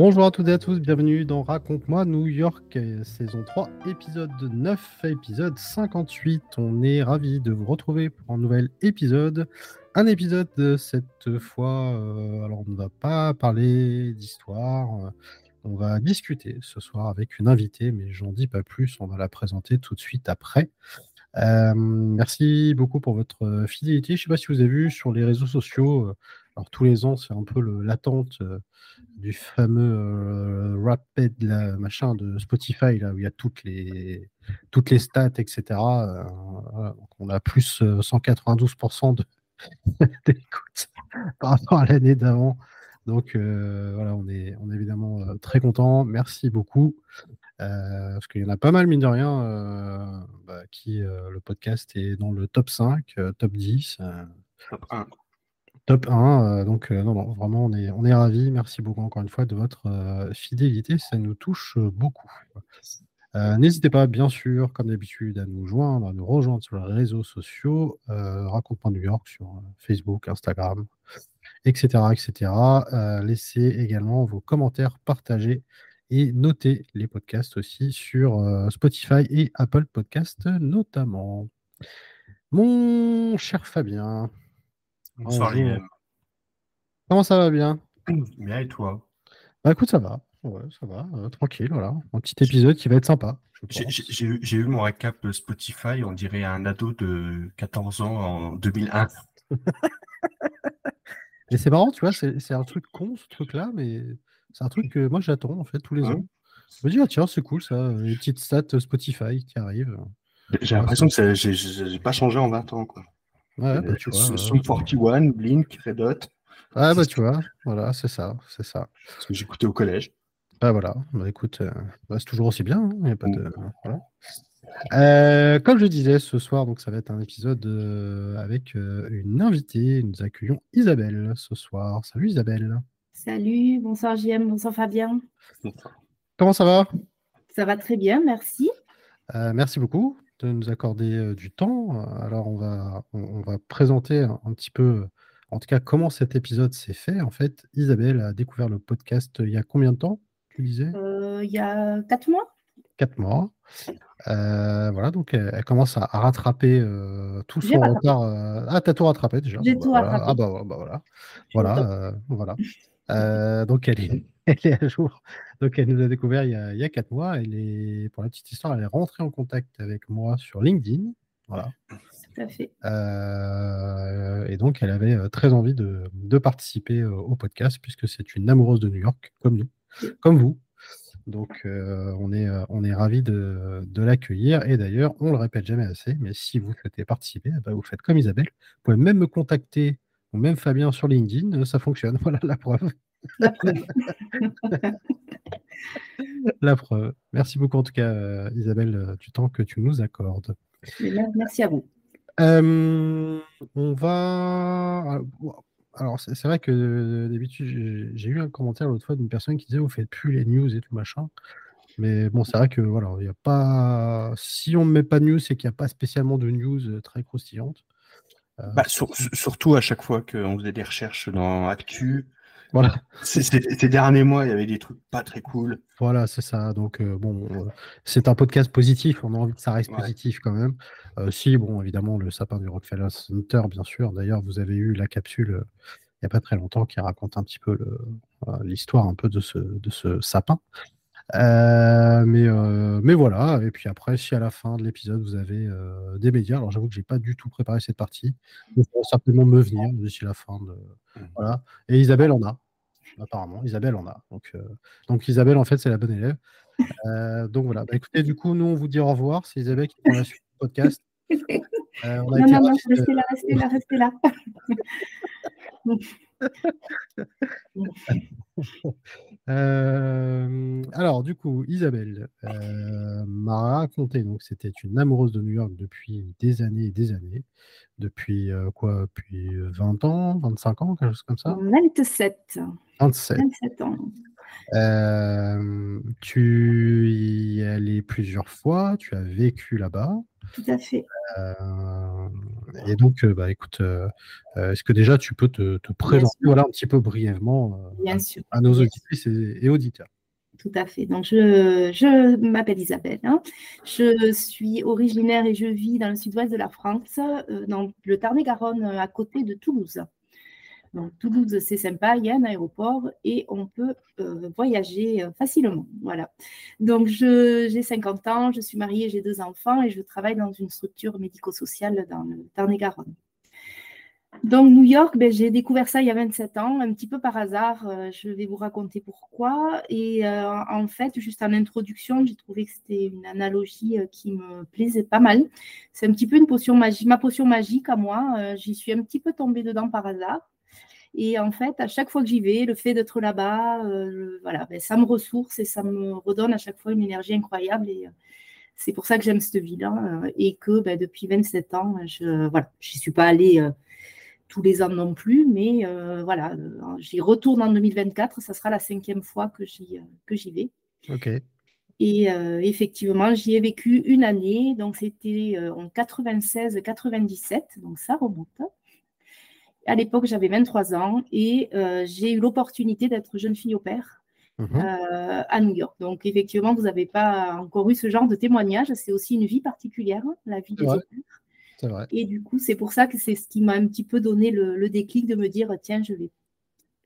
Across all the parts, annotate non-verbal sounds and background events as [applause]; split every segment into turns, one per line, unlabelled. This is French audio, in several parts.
Bonjour à toutes et à tous, bienvenue dans Raconte-moi New York, saison 3, épisode 9, épisode 58. On est ravis de vous retrouver pour un nouvel épisode. Un épisode de cette fois, euh, alors on ne va pas parler d'histoire, euh, on va discuter ce soir avec une invitée, mais j'en dis pas plus, on va la présenter tout de suite après. Merci beaucoup pour votre fidélité. Je ne sais pas si vous avez vu sur les réseaux sociaux, alors tous les ans c'est un peu l'attente du fameux euh, Rapid machin de Spotify, là, où il y a toutes les, toutes les stats, etc. Euh, on a plus 192% euh, [laughs] d'écoute par rapport à l'année d'avant. Donc voilà, on est, on est évidemment très content. Merci beaucoup. Parce qu'il y en a pas mal, mine de rien, bah, qui le podcast est dans le top 5, top 10. Top 1. Top 1. Euh, donc, euh, non, non, vraiment, on est, on est ravis. Merci beaucoup encore une fois de votre euh, fidélité. Ça nous touche beaucoup. N'hésitez pas, bien sûr, comme d'habitude, à nous joindre, à nous rejoindre sur les réseaux sociaux, Raconte-moi New York sur Facebook, Instagram, etc. etc. laissez également vos commentaires, partagez et notez les podcasts aussi sur Spotify et Apple Podcasts notamment. Mon cher Fabien,
Bonsoir
Comment ça va bien? [clears throat]
Bien et toi?
Bah écoute, ça va. Ouais, ça va. Euh, tranquille, voilà. Un petit épisode qui va être sympa.
J'ai eu mon récap Spotify, on dirait un ado de 14 ans en 2001.
Et [laughs] c'est marrant, tu vois, c'est un truc con ce truc-là, mais c'est un truc que moi j'attends en fait tous les ans. Je me dis, ah, tiens, c'est cool ça, les petites stats Spotify qui arrivent.
J'ai l'impression que j'ai pas changé en 20 ans. Quoi.
Ouais, bah, tu vois.
Sum 41, Blink, Red Hot.
Ah, bah, tu vois, voilà, c'est ça, c'est ça.
Ce que j'écoutais au collège.
Ah, voilà, bah, écoute, euh, bah, c'est toujours aussi bien. Hein, pas de... voilà. euh, comme je disais, ce soir, donc ça va être un épisode euh, avec euh, une invitée. Nous accueillons Isabelle ce soir. Salut Isabelle.
Salut, bonsoir JM, bonsoir Fabien.
Comment ça va?
Ça va très bien, merci.
merci beaucoup de nous accorder du temps. Alors, on va, on, va présenter un, petit peu, en tout cas, comment cet épisode s'est fait. En fait, Isabelle a découvert le podcast il y a combien de temps, tu disais?
Il y a quatre mois.
Quatre mois. voilà, donc elle, commence à, rattraper tout son retard. Ah, t'as tout rattrapé déjà.
J'ai tout rattrapé.
Ah, bah, bah voilà. Voilà, voilà. Donc, elle est, [laughs] elle est à jour. Donc, elle nous a découvert il y a, il y a quatre mois. Elle est, pour la petite histoire, elle est rentrée en contact avec moi sur LinkedIn. Voilà.
Tout à fait.
Euh, et donc, elle avait euh, très envie de, de participer euh, au podcast puisque c'est une amoureuse de New York, comme nous, comme vous. Donc, euh, on est, on est ravis de, de l'accueillir. Et d'ailleurs, on le répète jamais assez, mais si vous souhaitez participer, eh ben, vous faites comme Isabelle. Vous pouvez même me contacter, ou même Fabien sur LinkedIn, ça fonctionne. [laughs] Voilà la preuve. [laughs] La preuve. Merci beaucoup en tout cas, euh, Isabelle, euh, du temps que tu nous accordes.
Merci à vous.
Euh, on va. Alors, c'est vrai que d'habitude, j'ai eu un commentaire l'autre fois d'une personne qui disait Vous faites plus les news et tout machin. Mais bon, c'est vrai que voilà, il y a pas. Si on ne met pas de news, c'est qu'il n'y a pas spécialement de news très croustillantes.
Bah, surtout à chaque fois qu'on faisait des recherches dans Actu,
voilà.
Ces derniers mois, il y avait des trucs pas très cool.
Voilà, c'est ça. Donc, euh, bon, euh, c'est un podcast positif. On a envie que ça reste positif quand même. Euh, si, bon, évidemment, le sapin du Rockefeller Center, bien sûr. D'ailleurs, vous avez eu la capsule il n'y a pas très longtemps qui raconte un petit peu l'histoire un peu de ce, de ce sapin. Euh, mais, euh, mais voilà, et puis après, si à la fin de l'épisode vous avez euh, des médias, alors j'avoue que j'ai pas du tout préparé cette partie, mais ça va certainement me venir d'ici la fin de. Mmh. Voilà. Et Isabelle en a, apparemment. Isabelle en a. Donc, donc Isabelle, en fait, c'est la bonne élève. donc voilà. Bah, écoutez, du coup, nous, on vous dit au revoir. C'est Isabelle qui prend la suite du podcast. [laughs]
non, non, non, restez là, restez là, restez là. [laughs]
Euh, alors, du coup, Isabelle m'a raconté, donc c'était une amoureuse de New York depuis des années et des années. Depuis quoi Depuis 20 ans, 25 ans, quelque chose comme ça?
27.
27.
27 ans.
tu y es allé plusieurs fois, tu as vécu là-bas.
Tout à fait.
et donc, bah, écoute, est-ce que déjà tu peux te, présenter voilà, un petit peu brièvement à, nos auditrices et, auditeurs?
Tout à fait. Donc, je, je m'appelle Isabelle. Hein. Je suis originaire et je vis dans le sud-ouest de la France, dans le Tarn-et-Garonne, à côté de Toulouse. Donc, Toulouse, c'est sympa, il y a un aéroport et on peut euh, voyager euh, facilement. Voilà. Donc, j'ai 50 ans, je suis mariée, j'ai deux enfants et je travaille dans une structure médico-sociale dans le Tarn-et-Garonne. Donc, New York, ben, j'ai découvert ça il y a 27 ans, un petit peu par hasard. Euh, je vais vous raconter pourquoi. Et en fait, juste en introduction, j'ai trouvé que c'était une analogie qui me plaisait pas mal. C'est un petit peu une potion magique, ma potion magique à moi. J'y suis un petit peu tombée dedans par hasard. Et en fait, à chaque fois que j'y vais, le fait d'être là-bas, euh, voilà, ben, ça me ressource et ça me redonne à chaque fois une énergie incroyable. Et euh, c'est pour ça que j'aime cette ville là euh, et que ben, depuis 27 ans, je voilà, j'y suis pas allée tous les ans non plus, mais voilà, j'y retourne en 2024. Ça sera la cinquième fois que j'y que j'y vais.
Ok.
Et effectivement, j'y ai vécu une année, donc c'était en 96-97, donc ça remonte. À l'époque, j'avais 23 ans et euh, j'ai eu l'opportunité d'être jeune fille au père mhm. euh, à New York. Donc, effectivement, vous n'avez pas encore eu ce genre de témoignage. C'est aussi une vie particulière, la vie des
pères.
Et du coup, c'est pour ça que c'est ce qui m'a un petit peu donné le, déclic de me dire tiens, je vais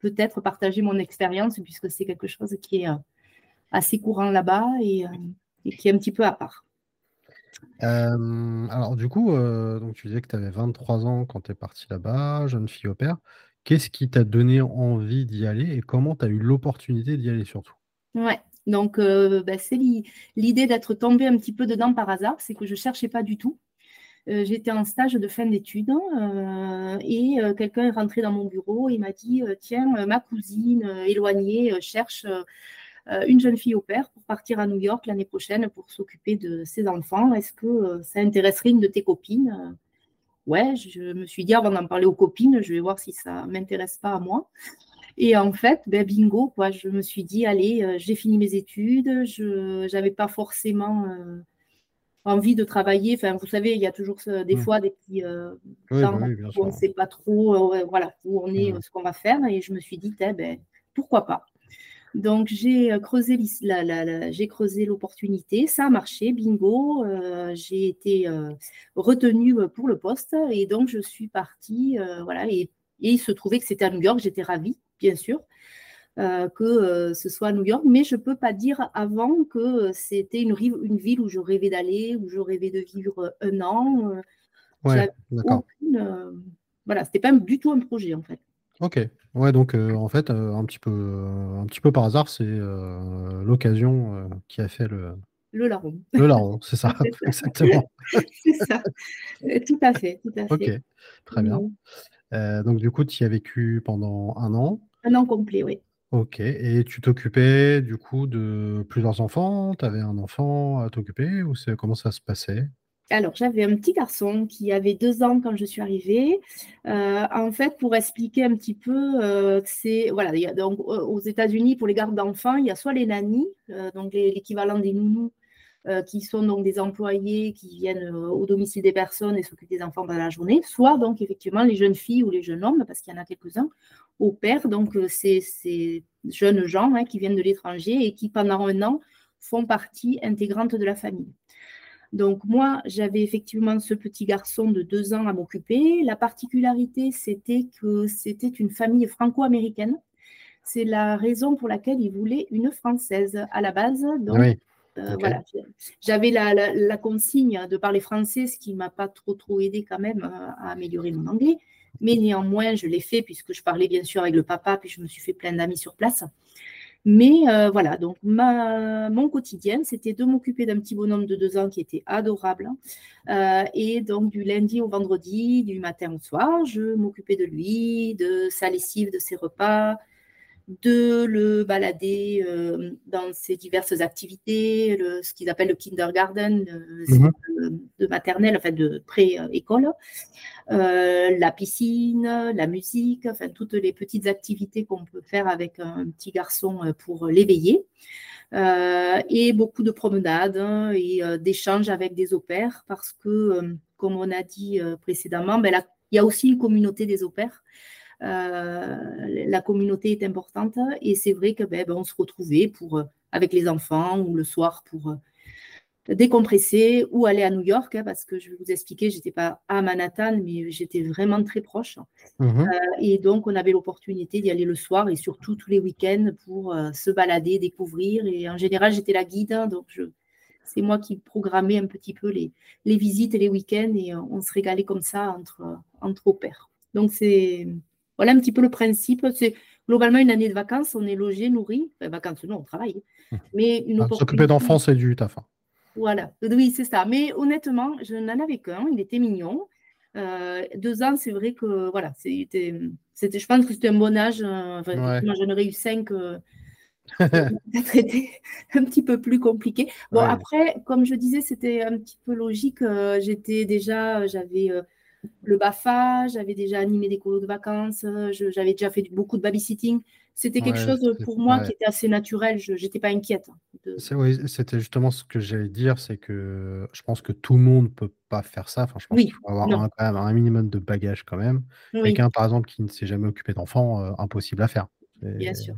peut-être partager mon expérience puisque c'est quelque chose qui est euh, assez courant là-bas et, et, qui est un petit peu à part.
Alors du coup, tu disais que tu avais 23 ans quand tu es parti là-bas, jeune fille au père. Qu'est-ce qui t'a donné envie d'y aller et comment tu as eu l'opportunité d'y aller surtout?
Ouais, donc bah, c'est l'idée d'être tombée un petit peu dedans par hasard, c'est que je cherchais pas du tout. j'étais en stage de fin d'études et quelqu'un est rentré dans mon bureau et m'a dit, tiens, ma cousine éloignée cherche une jeune fille au père pour partir à New York l'année prochaine pour s'occuper de ses enfants. Est-ce que euh, ça intéresserait une de tes copines? Ouais, je me suis dit avant d'en parler aux copines, je vais voir si ça m'intéresse pas à moi. Et en fait, ben bingo, quoi, je me suis dit, allez, euh, j'ai fini mes études, je n'avais pas forcément envie de travailler. Enfin, vous savez, il y a toujours des mmh. fois des petits temps où on ne sait pas trop voilà, où on est, mmh. ce qu'on va faire. Et je me suis dit, eh ben, pourquoi pas? Donc j'ai euh, creusé j'ai creusé l'opportunité, ça a marché, bingo, euh, j'ai été euh, retenue pour le poste et donc je suis partie, voilà, et, il se trouvait que c'était à New York, j'étais ravie, bien sûr. que ce soit à New York, mais je ne peux pas dire avant que c'était une, une, ville où je rêvais d'aller, où je rêvais de vivre un an.
ouais, d'accord.
voilà, c'était pas du tout un projet en fait.
Ok. Ouais, donc euh, en fait, euh, un petit peu, euh, un petit peu par hasard, c'est l'occasion qui a fait le,
Le larron.
le larron, c'est ça, exactement. [laughs]
C'est ça. [laughs] Tout à fait, tout à
Ok, très bien. donc du coup, tu y as vécu pendant un an.
Un an complet, oui.
Ok, et tu t'occupais du coup de plusieurs enfants? Tu avais un enfant à t'occuper ou comment ça se passait?
Alors, j'avais un petit garçon qui avait deux ans quand je suis arrivée. Euh, en fait, pour expliquer un petit peu, euh, c'est voilà, donc, euh, aux États-Unis pour les gardes d'enfants, il y a soit les nannies, donc l'équivalent des nounous, qui sont donc des employés qui viennent au domicile des personnes et s'occupent des enfants pendant la journée, soit donc effectivement les jeunes filles ou les jeunes hommes, parce qu'il y en a quelques-uns, au père, donc ces jeunes gens hein, qui viennent de l'étranger et qui pendant un an font partie intégrante de la famille. Donc moi, j'avais effectivement ce petit garçon de deux ans à m'occuper. La particularité, c'était que c'était une famille franco-américaine. C'est la raison pour laquelle ils voulaient une française à la base. Donc, euh, voilà, j'avais la, consigne de parler français, ce qui m'a pas trop trop aidé quand même euh, à améliorer mon anglais. Mais néanmoins, je l'ai fait puisque je parlais bien sûr avec le papa, puis je me suis fait plein d'amis sur place. Mais euh, voilà, donc ma, mon quotidien, c'était de m'occuper d'un petit bonhomme de deux ans qui était adorable. Euh, et donc du lundi au vendredi, du matin au soir, je m'occupais de lui, de sa lessive, de ses repas. De le balader euh, dans ses diverses activités, ce qu'ils appellent le kindergarten, mhm. de, maternelle, enfin de pré-école, la piscine, la musique, enfin toutes les petites activités qu'on peut faire avec un petit garçon pour l'éveiller. et beaucoup de promenades hein, et d'échanges avec des opères parce que, comme on a dit précédemment, ben, il y a aussi une communauté des opères euh, la communauté est importante et c'est vrai que ben, ben, on se retrouvait pour, euh, avec les enfants ou le soir pour euh, décompresser ou aller à New York, hein, parce que je vais vous expliquer, je n'étais pas à Manhattan, mais j'étais vraiment très proche. Mmh et donc, on avait l'opportunité d'y aller le soir et surtout tous les week-ends pour se balader, découvrir. Et en général, j'étais la guide, hein, donc c'est moi qui programmais un petit peu les, les visites et les week-ends et on se régalait comme ça entre, entre opères. Donc, c'est voilà un petit peu le principe. C'est globalement une année de vacances, on est logé, nourri. Enfin, vacances, non, on travaille.
Hum. Mais une ah, S'occuper d'enfants, c'est du taf. Hein.
Voilà, oui, c'est ça. Mais honnêtement, je n'en avais qu'un, il était mignon. Euh, deux ans, c'est vrai que voilà, c'était, c'était, je pense que c'était un bon âge. Euh, Moi, j'en aurais eu cinq. Euh, [laughs] [laughs] été un petit peu plus compliqué. Bon, après, comme je disais, c'était un petit peu logique. j'étais déjà, j'avais le BAFA, j'avais déjà animé des colos de vacances, j'avais déjà fait beaucoup de babysitting. C'était quelque chose pour moi qui était assez naturel, je n'étais pas inquiète.
C'était justement ce que j'allais dire, c'est que je pense que tout le monde ne peut pas faire ça. Enfin, je pense qu'il faut avoir un, quand même un minimum de bagage quand même. Quelqu'un, par exemple, qui ne s'est jamais occupé d'enfant, euh, impossible à faire.
Bien sûr.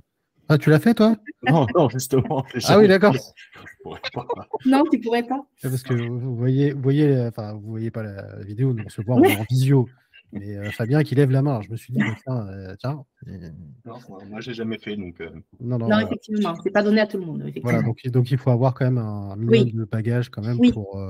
Ah, tu l'as fait, toi?
Non, non, justement.
Ah oui, d'accord.
non, tu pourrais pas.
Parce que vous voyez, vous voyez, enfin, vous voyez pas la vidéo, on se voit en visio. Mais euh, Fabien qui lève la main, je me suis dit, tiens, euh, tiens.
Non, moi, j'ai jamais fait, donc. Euh,
non, non, non effectivement, c'est pas donné à tout le monde.
Voilà, donc, donc, il faut avoir quand même un minimum de bagage quand même pour.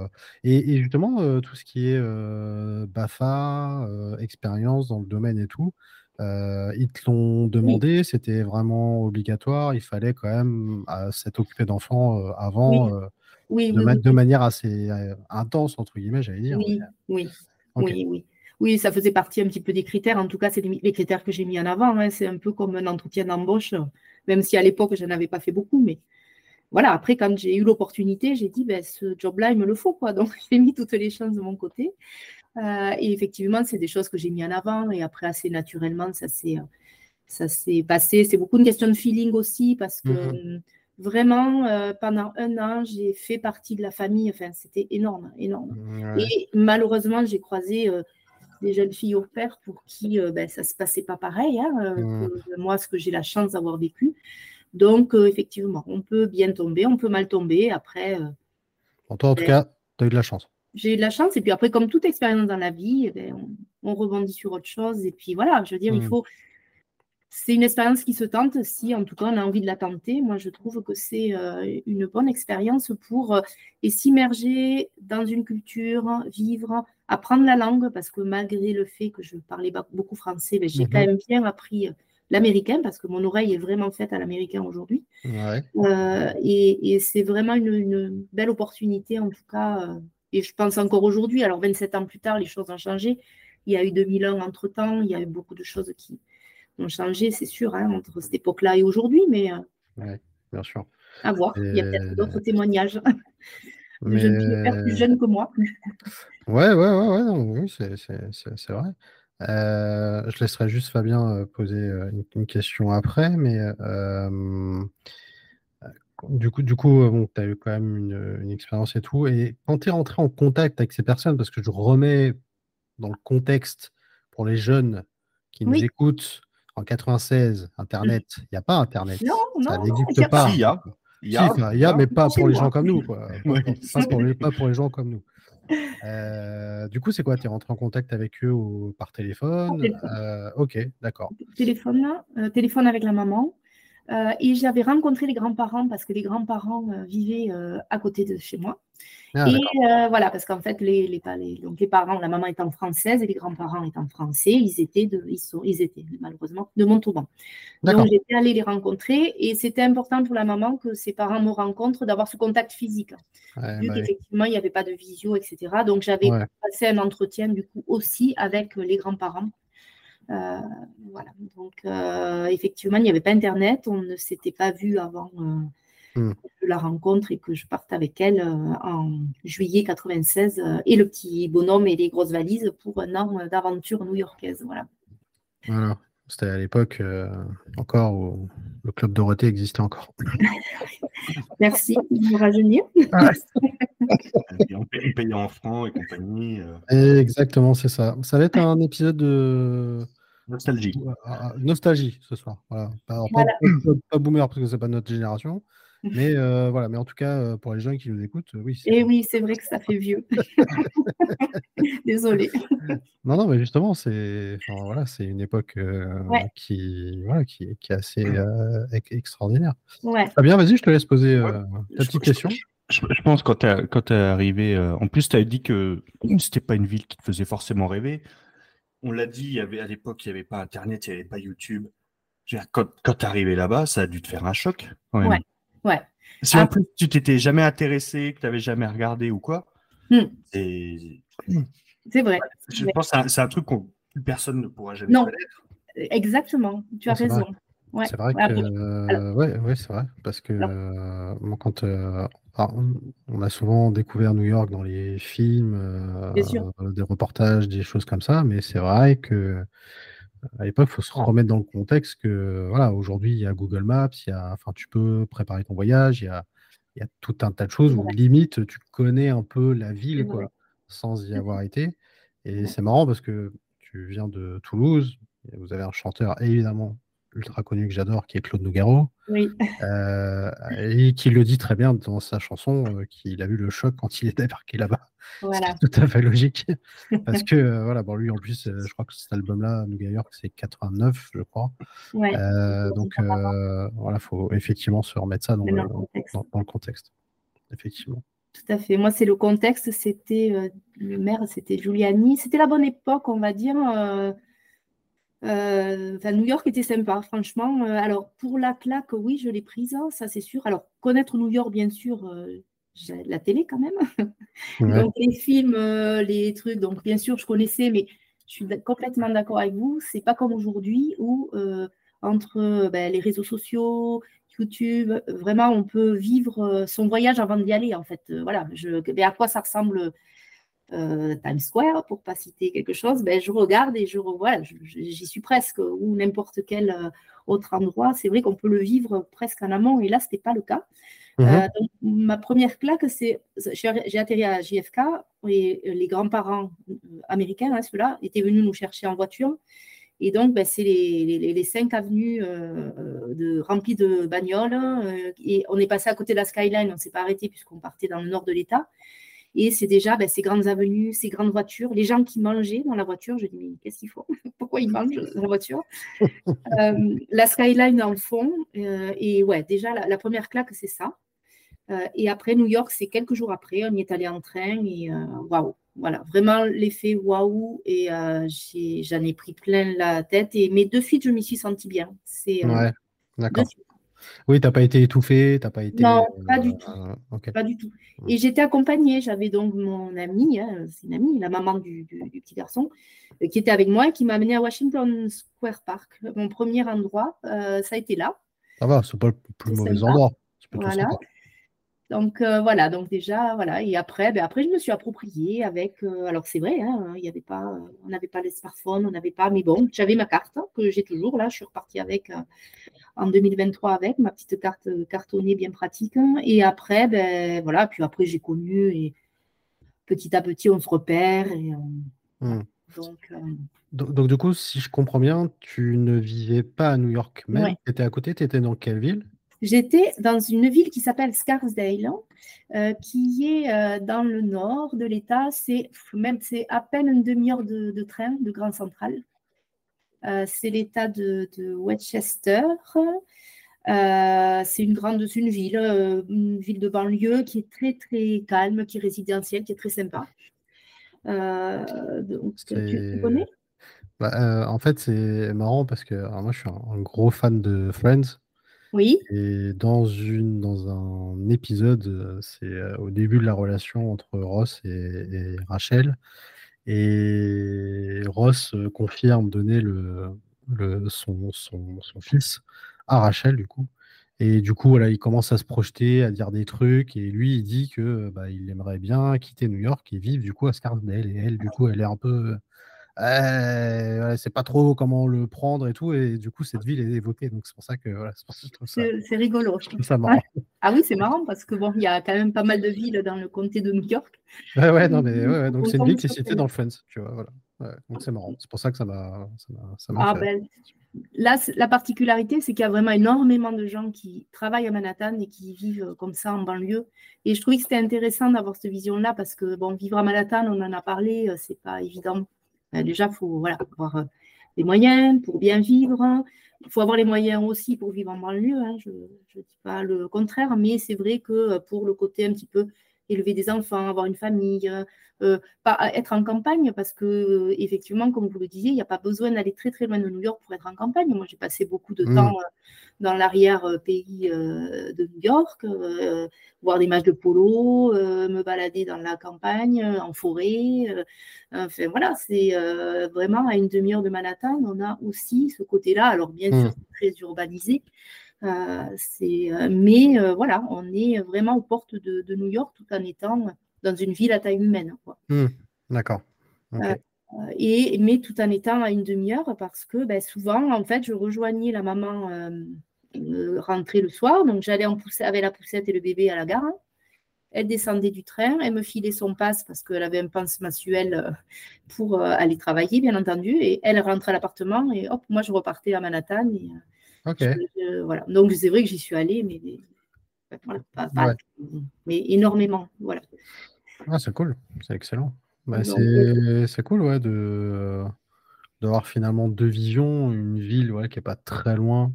Et, et, justement, tout ce qui est Bafa, expérience dans le domaine et tout. Euh, ils te l'ont demandé, c'était vraiment obligatoire. Il fallait quand même s'être occupé d'enfants euh, avant, oui. Euh, de, de, manière assez intense, entre guillemets, j'allais dire.
Oui, oui, oui, oui. Oui, ça faisait partie un petit peu des critères. En tout cas, c'est les, critères que j'ai mis en avant. Hein. C'est un peu comme un entretien d'embauche, même si à l'époque, je n'avais pas fait beaucoup. Mais voilà, après, quand j'ai eu l'opportunité, j'ai dit, ben, ce job-là, il me le faut. Quoi. Donc, [laughs] j'ai mis toutes les chances de mon côté. Euh, et effectivement, c'est des choses que j'ai mis en avant. Et après, assez naturellement, ça s'est, ça s'est passé. C'est beaucoup une question de feeling aussi, parce que mmh vraiment, euh, pendant un an, j'ai fait partie de la famille. Enfin, c'était énorme, énorme. Et malheureusement, j'ai croisé euh, des jeunes filles au père pour qui ben, ça ne se passait pas pareil. Hein, mmh. moi, ce que j'ai la chance d'avoir vécu. Donc, effectivement, on peut bien tomber, on peut mal tomber. Après.
En toi, en tout ben cas, tu as eu de la chance
j'ai eu de la chance. Et puis après, comme toute expérience dans la vie, eh ben, on, rebondit sur autre chose. Et puis voilà, je veux dire, il mmh. faut. C'est une expérience qui se tente si, en tout cas, on a envie de la tenter. Moi, je trouve que c'est euh, une bonne expérience pour euh, s'immerger dans une culture, vivre, apprendre la langue, parce que malgré le fait que je parlais beaucoup français, ben, j'ai mmh quand même bien appris euh, l'américain, parce que mon oreille est vraiment faite à l'américain aujourd'hui. et, c'est vraiment une, une, belle opportunité, en tout cas, et je pense encore aujourd'hui, alors 27 ans plus tard, les choses ont changé. Il y a eu 2001 entre-temps, il y a eu beaucoup de choses qui ont changé, c'est sûr, hein, entre cette époque-là et aujourd'hui, mais...
Euh, oui, bien sûr.
À voir, il y a peut-être d'autres témoignages. [laughs] Mais... Je suis plus jeune que moi. [laughs]
Ouais, ouais, ouais, ouais oui, c'est vrai. Euh, je laisserai juste Fabien euh, poser une, question après, mais du coup, du coup bon, tu as eu quand même une, expérience et tout. Et quand tu es rentré en contact avec ces personnes, parce que je remets dans le contexte pour les jeunes qui nous écoutent en 96, Internet, il n'y a pas Internet.
Non,
ça n'existe pas.
Il y a.
Il y a, y a mais pas pour les gens comme nous. Quoi. [laughs] pas, pour les, pas, pour les, gens comme nous. Euh, du coup, c'est quoi? Tu es rentré en contact avec eux par téléphone, euh, Ok, d'accord.
Téléphone, euh, téléphone avec la maman. Euh, et j'avais rencontré les grands-parents parce que les grands-parents euh, vivaient euh, à côté de chez moi. Ah, et voilà, parce qu'en fait, les, les, donc les parents, la maman étant française et les grands-parents étant français, ils étaient, de, ils, sont, ils étaient malheureusement de Montauban. Donc j'étais allée les rencontrer et c'était important pour la maman que ses parents me rencontrent, d'avoir ce contact physique. vu bah qu'effectivement, il n'y avait pas de visio, etc. Donc j'avais passé un entretien du coup aussi avec les grands-parents voilà. Donc, effectivement, il n'y avait pas Internet. On ne s'était pas vu avant hmm. la rencontre et que je parte avec elle en juillet 96 et le petit bonhomme et les grosses valises pour un an d'aventure new-yorkaise. Voilà.
Voilà. C'était à l'époque encore où le club Dorothée existait encore. [laughs]
Merci de me rajeunir.
on payait en francs et compagnie. Euh.
Exactement, c'est ça. Ça va être un épisode de.
Nostalgie.
Nostalgie ce soir. Voilà. Pas, pas, boomer parce que c'est pas notre génération. Mais euh, voilà, mais en tout cas, euh, pour les gens qui nous écoutent, oui.
Et oui, c'est vrai que ça fait vieux. [laughs] Désolé.
Non, non, mais justement, c'est voilà, c'est une époque qui, voilà, qui, qui, est assez extraordinaire.
Ouais.
bien, vas-y, je te laisse poser ta petite question.
Je, pense quand tu es, arrivé, en plus, tu as dit que c'était pas une ville qui te faisait forcément rêver. On l'a dit, il y avait, à l'époque, il n'y avait pas Internet, il n'y avait pas YouTube. Quand, quand tu es arrivé là-bas, ça a dû te faire un choc.
Ouais. Ouais.
Si en plus tu t'étais jamais intéressé, que tu n'avais jamais regardé ou quoi,
hmm.
c'est.
vrai.
Je pense que c'est un truc que personne ne pourra jamais non.
Exactement, tu as raison.
C'est vrai que ouais, ouais c'est vrai parce que euh, quand euh, on a souvent découvert New York dans les films, euh, des reportages, des choses comme ça, mais c'est vrai que à l'époque, il faut se remettre dans le contexte que voilà, aujourd'hui, il y a Google Maps, il y a, enfin, tu peux préparer ton voyage, il y a, il y a tout un tas de choses où limite tu connais un peu la ville quoi, sans y mmh avoir été. Et c'est marrant parce que tu viens de Toulouse, vous avez un chanteur évidemment ultra connu que j'adore, qui est Claude Nougaro.
Oui.
Euh, et qui le dit très bien dans sa chanson, euh, qu'il a vu le choc quand il est débarqué là-bas. [laughs]
Voilà.
C'est tout à fait logique. [laughs] Parce que, euh, voilà, bon, lui, en plus, je crois que cet album-là, New York, c'est 89, je crois.
Ouais.
donc, voilà, il faut effectivement se remettre ça dans, le, dans, le, contexte. Effectivement.
Tout à fait. Moi, c'est le contexte. C'était le maire, c'était Giuliani. C'était la bonne époque, on va dire. Euh, New York était sympa, franchement. Euh, alors, pour la claque, oui, je l'ai prise, hein, ça c'est sûr. Alors, connaître New York, bien sûr, euh, la télé quand même. [laughs] donc, les films, les trucs, donc bien sûr, je connaissais, mais je suis complètement d'accord avec vous. C'est pas comme aujourd'hui où, entre ben, les réseaux sociaux, YouTube, vraiment, on peut vivre son voyage avant d'y aller, en fait. voilà, je, à quoi ça ressemble euh, Times Square, pour pas citer quelque chose, ben, je regarde et je revois, j'y suis presque, ou n'importe quel euh, autre endroit. C'est vrai qu'on peut le vivre presque en amont, et là, ce n'était pas le cas. Mhm. Euh, ma première claque, c'est j'ai atterri à JFK et les grands-parents américains, hein, ceux-là, étaient venus nous chercher en voiture. Et donc, ben, c'est les, les, cinq avenues de, remplies de bagnoles. et on est passé à côté de la skyline, on ne s'est pas arrêté puisqu'on partait dans le nord de l'État. Et c'est déjà ben, ces grandes avenues, ces grandes voitures, les gens qui mangeaient dans la voiture. Je dis, mais qu'est-ce qu'il faut [laughs] Pourquoi ils mangent dans la voiture? [laughs] Euh, La skyline en fond. Euh, et ouais, déjà, la, première claque, c'est ça. Euh, et après, New York, c'est quelques jours après. On y est allé en train et waouh. Voilà, vraiment l'effet waouh. Et j'en ai, pris plein la tête. Et, mais de suite, je m'y suis sentie bien.
C'est, ouais, d'accord. Oui, tu n'as pas été étouffé, t'as pas été.
Non, pas du tout. Euh, pas du tout. Hmm. Et j'étais accompagnée, j'avais donc mon amie, hein, c'est une amie, la maman du, petit garçon, euh, qui était avec moi et qui m'a amené à Washington Square Park. Mon premier endroit, euh, ça a été là.
Ça va, c'est pas le plus mauvais endroit.
Voilà. Donc voilà, donc déjà, voilà. Et après, ben, après je me suis appropriée avec. alors c'est vrai, hein, il y avait pas, on n'avait pas les smartphones, on n'avait pas, mais bon, j'avais ma carte hein, que j'ai toujours là. Je suis repartie avec en 2023 avec ma petite carte cartonnée bien pratique. Et après, ben voilà, puis après j'ai connu et petit à petit on se repère. Et,
euh, donc, donc, du coup, si je comprends bien, tu ne vivais pas à New York même. Tu étais à côté, tu étais dans quelle ville?
J'étais dans une ville qui s'appelle Scarsdale, euh, qui est euh, dans le nord de l'État. C'est même c'est à peine une demi-heure de, de, train de Grand Central. Euh, c'est l'état de, Westchester. C'est une grande une ville, une ville de banlieue qui est très très calme, qui est résidentielle, qui est très sympa. donc, tu, connais?
Bah, En fait, c'est marrant parce que moi, je suis un, gros fan de Friends.
Oui.
Et dans, une, dans un épisode, c'est au début de la relation entre Ross et Rachel. Et Ross confirme donner le, le, son, son, son, fils à Rachel, du coup. Et du coup, voilà, il commence à se projeter, à dire des trucs. Et lui, il dit que bah, aimerait bien quitter New York et vivre du coup à Scarsdale. Et elle, du coup, elle est un peu. Euh, c'est pas trop comment le prendre et tout. Et du coup, cette ville est évoquée. Donc, c'est pour ça que voilà,
c'est rigolo.
Je trouve ça marrant.
Ah oui, c'est marrant parce que bon, il y a quand même pas mal de villes dans le comté de New York.
Ouais, ouais, non, mais ouais, donc c'est une ville qui est citée dans le Friends, tu vois. Voilà. Ouais, donc c'est marrant. C'est pour ça que ça m'a.
Ah, ben, là, la particularité, c'est qu'il y a vraiment énormément de gens qui travaillent à Manhattan et qui vivent comme ça en banlieue. Et je trouvais que c'était intéressant d'avoir cette vision-là parce que, bon, vivre à Manhattan, on en a parlé, euh, c'est pas évident. Euh, déjà, il faut voilà, avoir les euh, moyens pour bien vivre. Il faut avoir les moyens aussi pour vivre en banlieue. Hein. Je ne dis pas le contraire, mais c'est vrai que pour le côté un petit peu élever des enfants, avoir une famille, euh, pas être en campagne, parce que euh, effectivement, comme vous le disiez, il n'y a pas besoin d'aller très très loin de New York pour être en campagne. Moi, j'ai passé beaucoup de mmh. temps euh, dans l'arrière-pays de New York, voir des matchs de polo, me balader dans la campagne, en forêt. enfin voilà, c'est vraiment à une demi-heure de Manhattan, on a aussi ce côté-là. Alors bien sûr, mmh. très urbanisé, euh, mais euh, voilà, on est vraiment aux portes de, New York tout en étant dans une ville à taille humaine.
Mmh, d'accord.
Euh, et, mais tout en étant à une demi-heure parce que ben, souvent, en fait, je rejoignais la maman rentrer le soir. Donc, j'allais en pousser avec la poussette et le bébé à la gare. Elle descendait du train, elle me filait son passe parce qu'elle avait un passe mensuel pour aller travailler, bien entendu. Et elle rentrait à l'appartement et hop, moi, je repartais à Manhattan. Et,
Ok.
voilà. Donc c'est vrai que j'y suis allée, mais, mais énormément. Voilà.
Ah, c'est cool, c'est excellent. Bah, c'est cool ouais, de d'avoir finalement deux visions, une ville ouais, qui n'est pas très loin,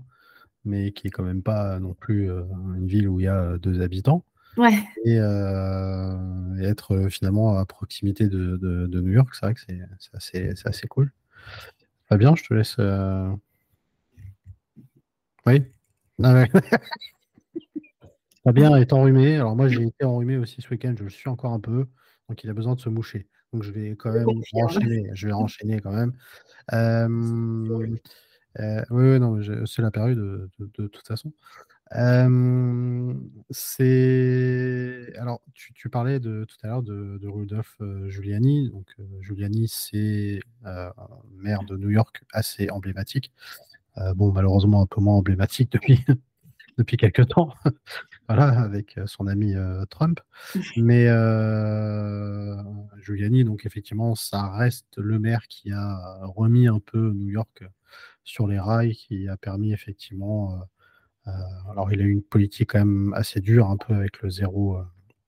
mais qui est quand même pas non plus euh, une ville où il y a deux habitants.
Ouais.
Et, euh, être finalement à proximité de, de, New York, c'est vrai que c'est assez, assez, cool. Fabien, je te laisse. Euh, oui. Ah [laughs] Fabien est enrhumé. Alors moi, j'ai été enrhumé aussi ce week-end. Je le suis encore un peu. Donc il a besoin de se moucher. Donc je vais quand même enchaîner. Je vais enchaîner quand même. [laughs] Euh, euh, oui, non, c'est la période de, toute façon. Euh, c'est alors tu, parlais de tout à l'heure de, Rudolph Giuliani. Donc Giuliani, c'est maire de New York assez emblématique. Euh, bon, malheureusement un peu moins emblématique depuis, [laughs] depuis quelques temps, [laughs] voilà, avec euh, son ami euh, Trump. Mais Giuliani, donc effectivement, ça reste le maire qui a remis un peu New York sur les rails, qui a permis effectivement. alors, il a eu une politique quand même assez dure, un peu avec le zéro.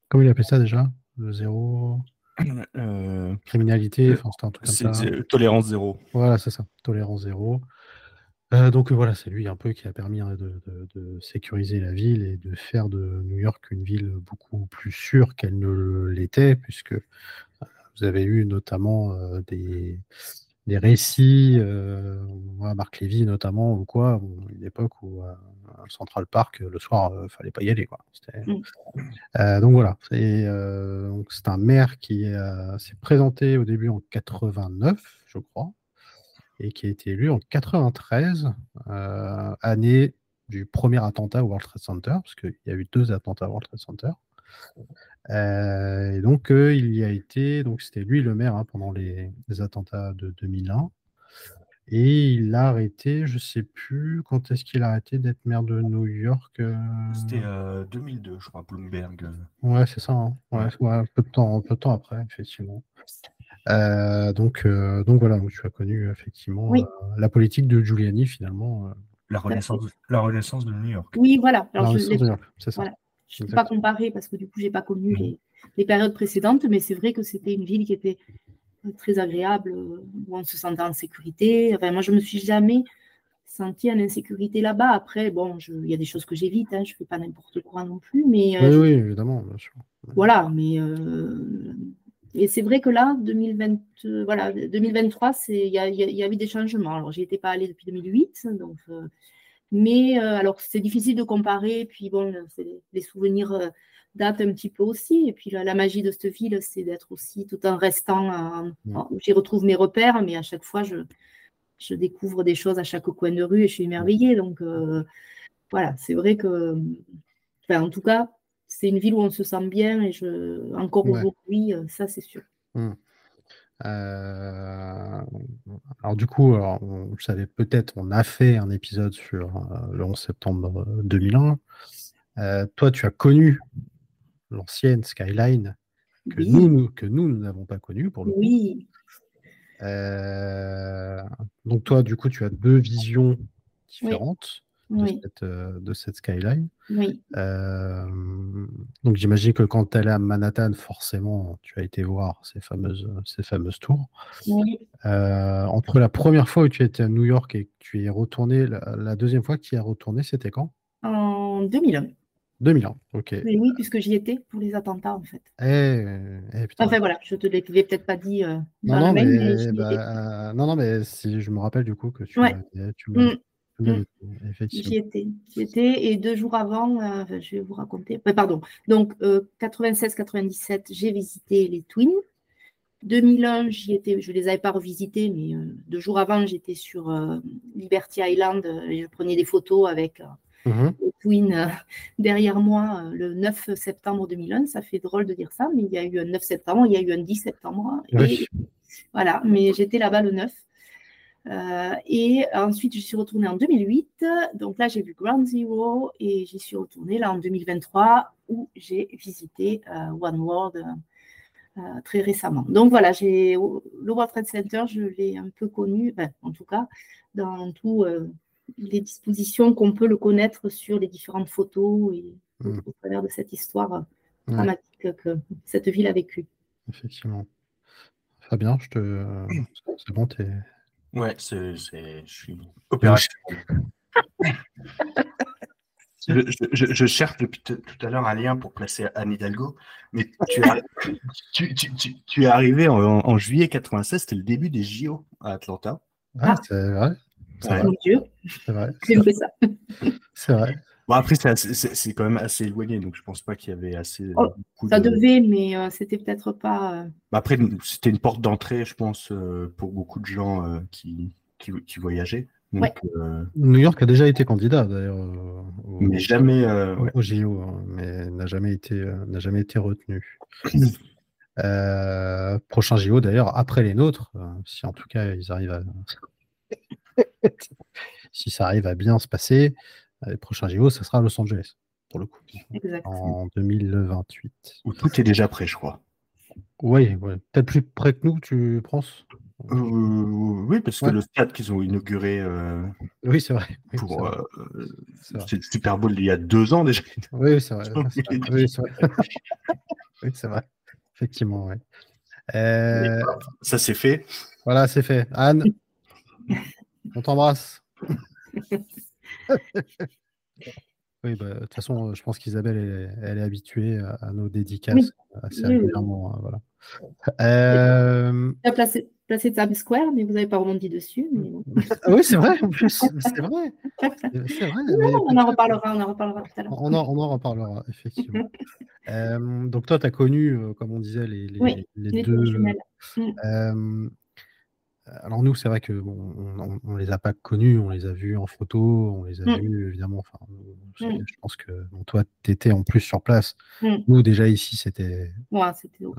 comment il appelait ça déjà? Le zéro. [clears throat] criminalité, enfin, c'était un truc comme ça.
Tolérance zéro.
Voilà, c'est ça, tolérance zéro. Euh, donc voilà, c'est lui un peu qui a permis hein, de, sécuriser la ville et de faire de New York une ville beaucoup plus sûre qu'elle ne l'était, puisque euh, vous avez eu notamment euh, des, récits, Marc Lévy notamment, ou quoi, une époque où Central Park, le soir, il fallait pas y aller. Quoi. Mmh. donc voilà, c'est un maire qui s'est présenté au début en 89, je crois et qui a été élu en 93, euh, année du premier attentat au World Trade Center, parce qu'il y a eu deux attentats au World Trade Center. Euh, et donc, euh, il y a été, donc c'était lui le maire hein, pendant les, attentats de 2001. Et il a arrêté, je ne sais plus quand est-ce qu'il a arrêté d'être maire de New York.
C'était 2002, je crois, Bloomberg.
Ouais, c'est ça. Hein. Ouais, un, peu de temps, un peu de temps après, effectivement. Euh, donc, euh, donc voilà, tu as connu effectivement euh, la politique de Giuliani finalement.
La renaissance, la renaissance de New York.
Oui, voilà.
Alors, je ne
peux pas comparer parce que du coup, je n'ai pas connu les, les, périodes précédentes, mais c'est vrai que c'était une ville qui était très agréable, où on se sentait en sécurité. Enfin, moi, je ne me suis jamais senti en insécurité là-bas. Après, bon, il y a des choses que j'évite, hein, je ne fais pas n'importe quoi non plus. Mais,
oui, oui, évidemment, bien sûr.
Voilà, mais et c'est vrai que là, 2020, voilà, 2023, il y, y, a eu des changements. Alors, j'y étais pas allée depuis 2008, donc, euh, mais euh, alors c'est difficile de comparer. Puis bon, des souvenirs date un petit peu aussi. Et puis la, magie de cette ville, c'est d'être aussi, tout en restant, mm. j'y retrouve mes repères, mais à chaque fois, je, je découvre des choses à chaque coin de rue et je suis émerveillée. Donc euh, voilà, c'est vrai que, en tout cas, c'est une ville où on se sent bien et je, encore aujourd'hui, euh, ça c'est sûr.
Mm. Euh, alors du coup, alors, on, savez peut-être, on a fait un épisode sur le 11 septembre 2001. toi, tu as connu l'ancienne Skyline que, nous, que nous, nous n'avons pas connue pour le
oui.
Euh, donc toi, du coup, tu as deux visions différentes euh, De, cette, skyline.
Oui.
Euh, donc j'imagine que quand tu es à Manhattan, forcément, tu as été voir ces fameuses, ces fameuses tours.
Oui.
entre la première fois où tu étais à New York et que tu y es retourné, la, la deuxième fois que tu y es retourné, c'était quand?
En 2001.
2000 ans, ok.
oui, puisque j'y étais pour les attentats, en fait.
Eh, eh,
enfin voilà, je te l'ai peut-être pas dit euh,
non, non, mais, bah, non, non, mais si je me rappelle du coup que tu,
ouais.
tu
mm. Mm. J'y étais, et deux jours avant, euh, je vais vous raconter. pardon. Donc, 96-97, euh, j'ai visité les Twins. 2001, j'y étais, je les avais pas revisités, mais deux jours avant, j'étais sur Liberty Island et je prenais des photos avec
Mmh.
Twin euh, derrière moi euh, le 9 septembre 2001. Ça fait drôle de dire ça, mais il y a eu un 9 septembre, il y a eu un 10 septembre. Voilà, mais j'étais là-bas le 9. Euh, et ensuite, je suis retournée en 2008. Donc là, j'ai vu Ground Zero et j'y suis retournée là en 2023 où j'ai visité One World très récemment. Donc voilà, j'ai le World Trade Center, je l'ai un peu connu, en tout cas, dans tout les dispositions qu'on peut le connaître sur les différentes photos et mmh. au travers de cette histoire dramatique que cette ville a vécue.
Effectivement. Fabien, je te... [clears throat] c'est bon, t'es...
Ouais, c'est, je suis opérationnel. [laughs] je, cherche depuis tout à l'heure un lien pour placer Anne Hidalgo, mais tu, es [laughs] arrivé en, juillet 96, c'était le début des JO à Atlanta.
Ah, c'est vrai.
C'est Dieu.
C'est vrai.
ça.
C'est vrai.
Bon, après, c'est quand même assez éloigné, donc je pense pas qu'il y avait assez.
Oh, ça devait, mais euh, c'était peut-être pas. Euh,
bah, après, c'était une porte d'entrée, je pense, euh, pour beaucoup de gens qui, qui, qui, voyageaient.
New York a déjà été candidat, d'ailleurs.
mais jamais.
Au JO, hein, mais n'a jamais, été, n'a jamais été retenu. [clears throat] prochain JO, d'ailleurs, après les nôtres, si en tout cas ils arrivent à [laughs] si ça arrive à bien se passer, les prochains JO, ça sera à Los Angeles, pour le coup, en 2028.
Où tout est déjà prêt, je crois.
Oui, peut-être plus près que nous, tu penses?
Euh, Oui, parce que le stade qu'ils ont inauguré euh,
oui, c'est vrai.
pour euh, le Super Bowl il y a deux ans déjà.
Oui, [laughs] c'est vrai. oui, c'est vrai. [laughs] oui, c'est vrai. Effectivement, oui.
Ça, c'est fait.
Voilà, c'est fait. Anne [laughs] On t'embrasse. [laughs] oui, bah, de toute façon, je pense qu'Isabelle, elle, est habituée à, nos dédicaces assez régulièrement. Hein, voilà.
Euh... Placé, placé Times Square, mais vous n'avez pas rebondi dessus.
Ah oui, c'est vrai, en plus. C'est vrai. [laughs] C'est vrai
on en reparlera, on en reparlera tout à l'heure.
On, en, reparlera, effectivement. euh, donc, toi, tu as connu, euh, comme on disait, les, les,
oui,
les,
les
deux.
Euh,
alors nous, c'est vrai que on, on, les a pas connus, on les a vus en photo, on les a mmh. vus évidemment. Enfin, mmh. je pense que toi, tu étais en plus sur place. Mmh. Nous, déjà ici, c'était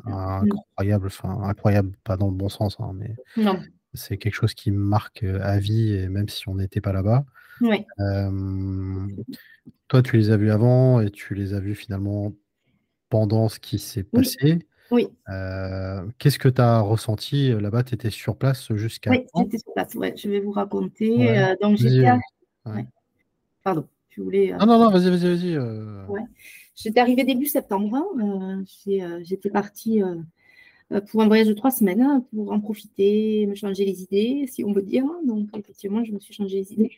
incroyable, enfin incroyable, pas dans le bon sens, hein, mais c'est quelque chose qui marque à vie, et même si on n'était pas là-bas. toi, tu les as vus avant et tu les as vus finalement pendant ce qui s'est passé.
Oui.
Euh, qu'est-ce que tu as ressenti euh, là-bas? Tu étais sur place jusqu'à.
Oui, j'étais sur place, ouais. je vais vous raconter. Euh, donc, j'étais. Pardon, tu voulais.
Non, non, non, vas-y, vas-y, vas-y.
Ouais. J'étais arrivée début septembre. Hein, j'étais partie pour un voyage de trois semaines hein, pour en profiter, me changer les idées, si on veut dire. Donc, effectivement, je me suis changé les idées.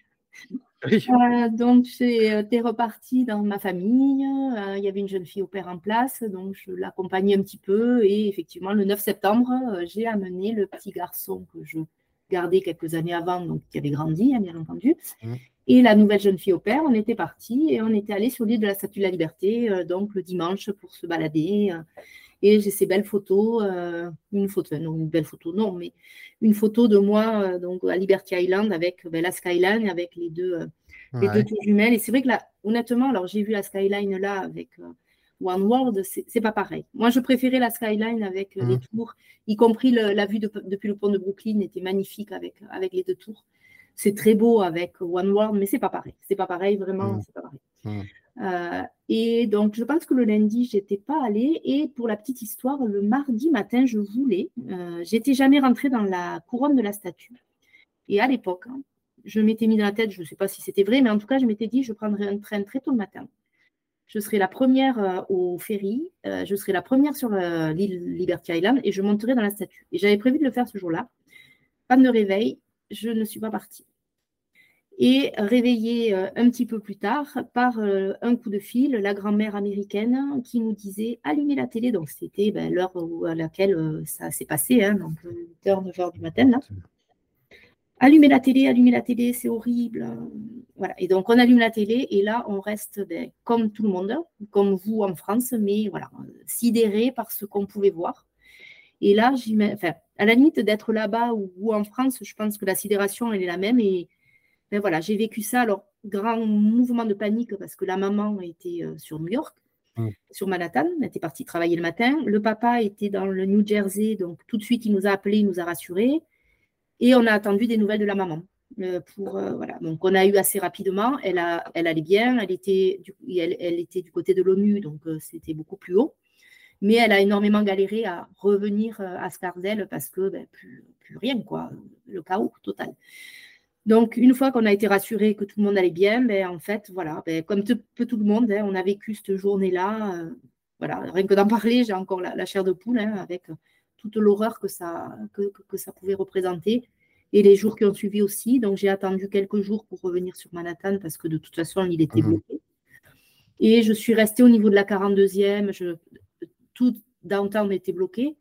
Euh, donc, j'étais repartie dans ma famille. Euh, il y avait une jeune fille au père en place, donc je l'accompagnais un petit peu. Et effectivement, le 9 septembre, euh, j'ai amené le petit garçon que je gardais quelques années avant, donc qui avait grandi, hein, bien entendu. Mmh. Et la nouvelle jeune fille au père, on était parti et on était allé sur l'île de la Statue de la Liberté, euh, donc le dimanche pour se balader. Euh, et j'ai ces belles photos, euh, une photo, non, une belle photo, non, mais une photo de moi donc à Liberty Island avec ben, la skyline, avec les deux, les deux tours jumelles. Et c'est vrai que là, honnêtement, alors j'ai vu la skyline là avec One World, c'est pas pareil. Moi, je préférais la skyline avec les mmh. tours, y compris la vue depuis le pont de Brooklyn était magnifique avec, avec les deux tours c'est très beau avec One World, mais c'est pas pareil. C'est pas pareil, vraiment, mm. c'est pas pareil. Mm. Euh, et donc, je pense que le lundi, j'étais pas allée. Et pour la petite histoire, le mardi matin, je voulais. Euh, j'étais jamais rentrée dans la couronne de la statue. Et à l'époque, hein, je m'étais mis dans la tête, je ne sais pas si c'était vrai, mais en tout cas, je m'étais dit, je prendrai un train très tôt le matin. Je serai la première euh, au ferry, je serai la première sur l'île Liberty Island et je monterai dans la statue. Et j'avais prévu de le faire ce jour-là. Pas de réveil, je ne suis pas partie. Et réveillée euh, un petit peu plus tard par euh, un coup de fil, la grand-mère américaine qui nous disait allumez la télé. Donc c'était ben, l'heure à laquelle euh, ça s'est passé, hein, donc 8h, 9h du matin. Là. Allumez la télé, allumez la télé, c'est horrible. Voilà. Et donc on allume la télé et là on reste ben, comme tout le monde, comme vous en France, mais voilà, sidéré par ce qu'on pouvait voir. Et là, enfin, à la limite d'être là-bas ou, en France, je pense que la sidération, elle est la même. Et ben voilà, j'ai vécu ça. Alors, grand mouvement de panique parce que la maman était euh, sur New York, mmh. sur Manhattan. Elle était partie travailler le matin. Le papa était dans le New Jersey. Donc, tout de suite, il nous a appelés, il nous a rassurés. Et on a attendu des nouvelles de la maman. Euh, pour, euh, voilà. Donc, on a eu assez rapidement. Elle, a, elle allait bien. Elle était du, elle, elle était du côté de l'ONU, donc c'était beaucoup plus haut. Mais elle a énormément galéré à revenir à Scarsdale parce que ben, plus, rien, quoi, le chaos total. Donc, une fois qu'on a été rassuré que tout le monde allait bien, ben, en fait, voilà, ben, comme tout, tout le monde, hein, on a vécu cette journée-là. Euh, voilà, rien que d'en parler, j'ai encore la, chair de poule hein, avec toute l'horreur que ça, que, ça pouvait représenter et les jours qui ont suivi aussi. Donc, j'ai attendu quelques jours pour revenir sur Manhattan parce que de toute façon, il était mmh. bloqué. Et je suis restée au niveau de la 42e. Je, tout downtown était bloqué.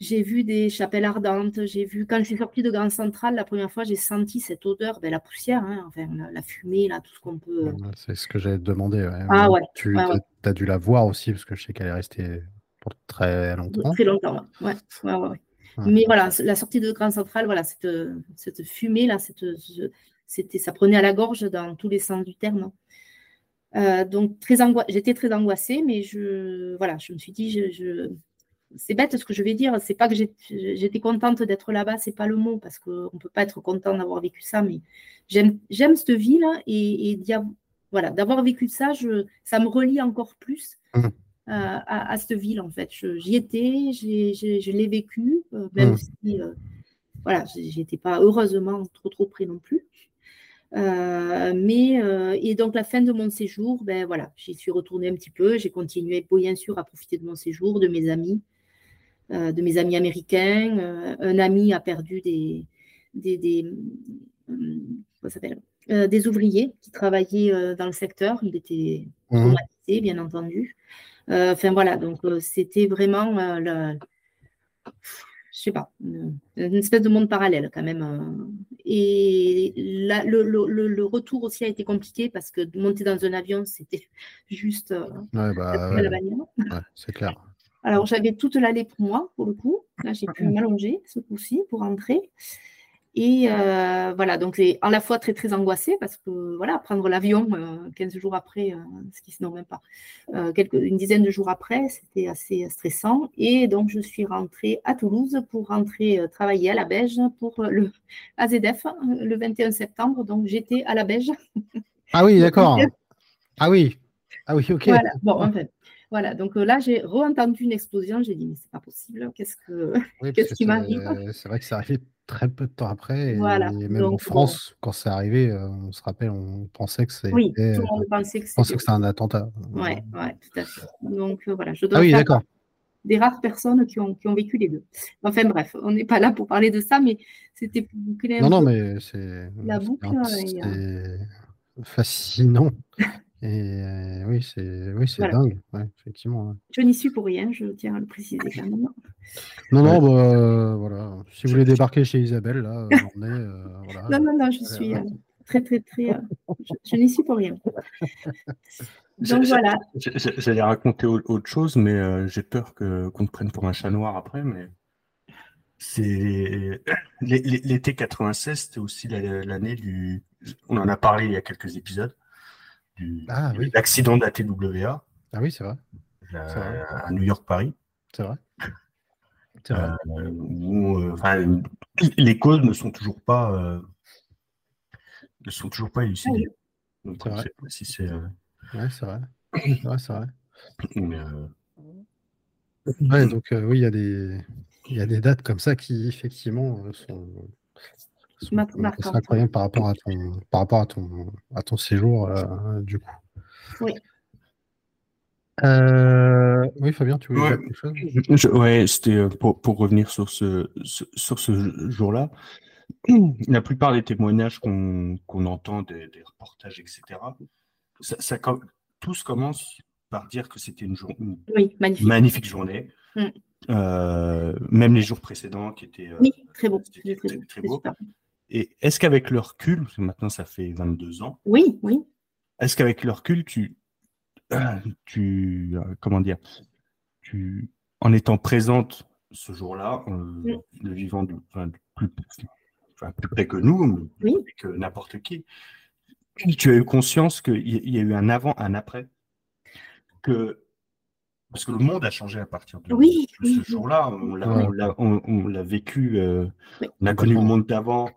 J'ai vu des chapelles ardentes. J'ai vu, quand je suis sortie de Grand Central, la première fois, j'ai senti cette odeur, ben, la poussière, hein, enfin, la, fumée, là, tout ce qu'on peut.
C'est ce que j'avais demandé.
Ah ouais.
Tu as, dû la voir aussi, parce que je sais qu'elle est restée pour très longtemps.
Très longtemps, ouais. ouais, ouais Mais voilà, la sortie de Grand Central, voilà, cette, cette fumée, là, cette, c'était, ça prenait à la gorge dans tous les sens du terme. Euh, donc très j'étais très angoissée, mais je, voilà, je me suis dit, je, c'est bête ce que je vais dire, c'est pas que j'étais contente d'être là-bas, c'est pas le mot, parce qu'on ne peut pas être content d'avoir vécu ça, mais j'aime cette ville et, voilà, d'avoir vécu ça, je, ça me relie encore plus mmh. à, cette ville en fait. J'y étais, je l'ai vécu, euh, même mmh. si euh, voilà, j'étais pas heureusement trop trop près non plus. Euh, mais, euh, et donc, la fin de mon séjour, ben voilà, j'y suis retournée un petit peu. J'ai continué, bien sûr, à profiter de mon séjour, de mes amis, euh, de mes amis américains. un ami a perdu des, des, des, des ouvriers qui travaillaient dans le secteur. Il était mmh. traumatisé, bien entendu. Enfin, voilà, donc c'était vraiment le je sais pas, une, espèce de monde parallèle quand même. Euh. Et le, retour aussi a été compliqué parce que monter dans un avion, c'était [laughs] juste euh,
ouais, bah, ouais. c'est clair.
Alors j'avais toute l'allée pour moi, pour le coup. Là, j'ai pu m'allonger ce coup-ci pour entrer. Et euh, voilà, donc c'est à la fois très très angoissée parce que voilà, prendre l'avion 15 euh, jours après, euh, ce qui se même pas, quelques, une dizaine de jours après, c'était assez stressant. Et donc je suis rentrée à Toulouse pour rentrer travailler à la Beige pour le [laughs] AZF le 21 septembre. Donc j'étais à la Beige.
Ah oui, [laughs] d'accord. ah oui. Ah oui, ok.
Voilà, bon, en fait. Voilà, donc là, j'ai re-entendu une explosion. J'ai dit, mais c'est pas possible. Qu'est-ce que, [laughs] qu'est-ce qui m'arrive?
C'est vrai que ça arrive très peu de temps après. Et, même en France, quand c'est arrivé, euh, on se rappelle, on pensait que c'était.
Oui, tout le monde pensait que
c'était un attentat.
Oui, ouais, tout à fait. Donc euh, voilà, je dois
ah oui, d'accord.
des rares personnes qui ont, qui ont vécu les deux. Enfin bref, on n'est pas là pour parler de ça, mais c'était pour
boucler Non, non, mais c'est.
La boucle.
C'est euh, fascinant. Et oui, c'est oui, c'est dingue, effectivement.
Je n'y suis pour rien, je tiens à le préciser [laughs] quand même.
Non, non, bah, voilà. Si vous voulez débarquer chez Isabelle, là, on est.
voilà. Non, non, non, je suis. très, très, très. euh, je je n'y suis pour rien. [laughs] Donc voilà.
J'allais raconter au- autre chose, mais euh, j'ai peur que qu'on te prenne pour un chat noir après. Mais c'est l'é- l'é- l'été 96, c'était aussi la- l'année du. On en a parlé il y a quelques épisodes. Du,
Ah oui.
L'accident de la TWA
Ah oui, c'est vrai.
la-
C'est vrai.
à New York Paris,
C'est vrai. C'est vrai.
euh, où euh, les causes ne sont toujours pas euh, ne sont toujours pas élucidées. Donc,
C'est vrai.
si c'est. euh,
Ouais, c'est vrai. [coughs] Vrai, c'est vrai.
euh,
Ouais, donc euh, oui, il y a des y a des dates comme ça qui effectivement euh, sont,
marquantes.
incroyables par rapport à ton par rapport à ton à ton séjour euh, du coup.
Oui.
Euh, oui, Fabien, tu voulais
Ouais.
dire quelque chose?
Je- ouais, c'était euh, pour, pour revenir sur ce, sur ce jour-là. [clears throat] La plupart des témoignages qu'on qu'on entend, des, des reportages, etc., ça, tous commencent par dire que c'était une, jour- une
Oui, magnifique.
magnifique journée.
Mm.
Euh, même les jours précédents qui étaient.
Oui, très beau. très,
très
très
beau. Et est-ce qu'avec le recul, parce que maintenant ça fait 22 ans,
Oui, oui.
est-ce qu'avec le recul, tu, tu, euh, comment dire, tu, en étant présente ce jour-là, euh, le vivant du, enfin, du plus, enfin, plus près que nous, mais plus
Oui.
près que n'importe qui, tu as eu conscience qu'il y, il y a eu un avant, un après, que parce que le monde a changé à partir de,
Oui,
de
oui,
ce
oui.
jour-là. On l'a,
Oui.
on l'a- on- on l'a vécu, euh,
Oui.
on a connu le monde d'avant,
Oui.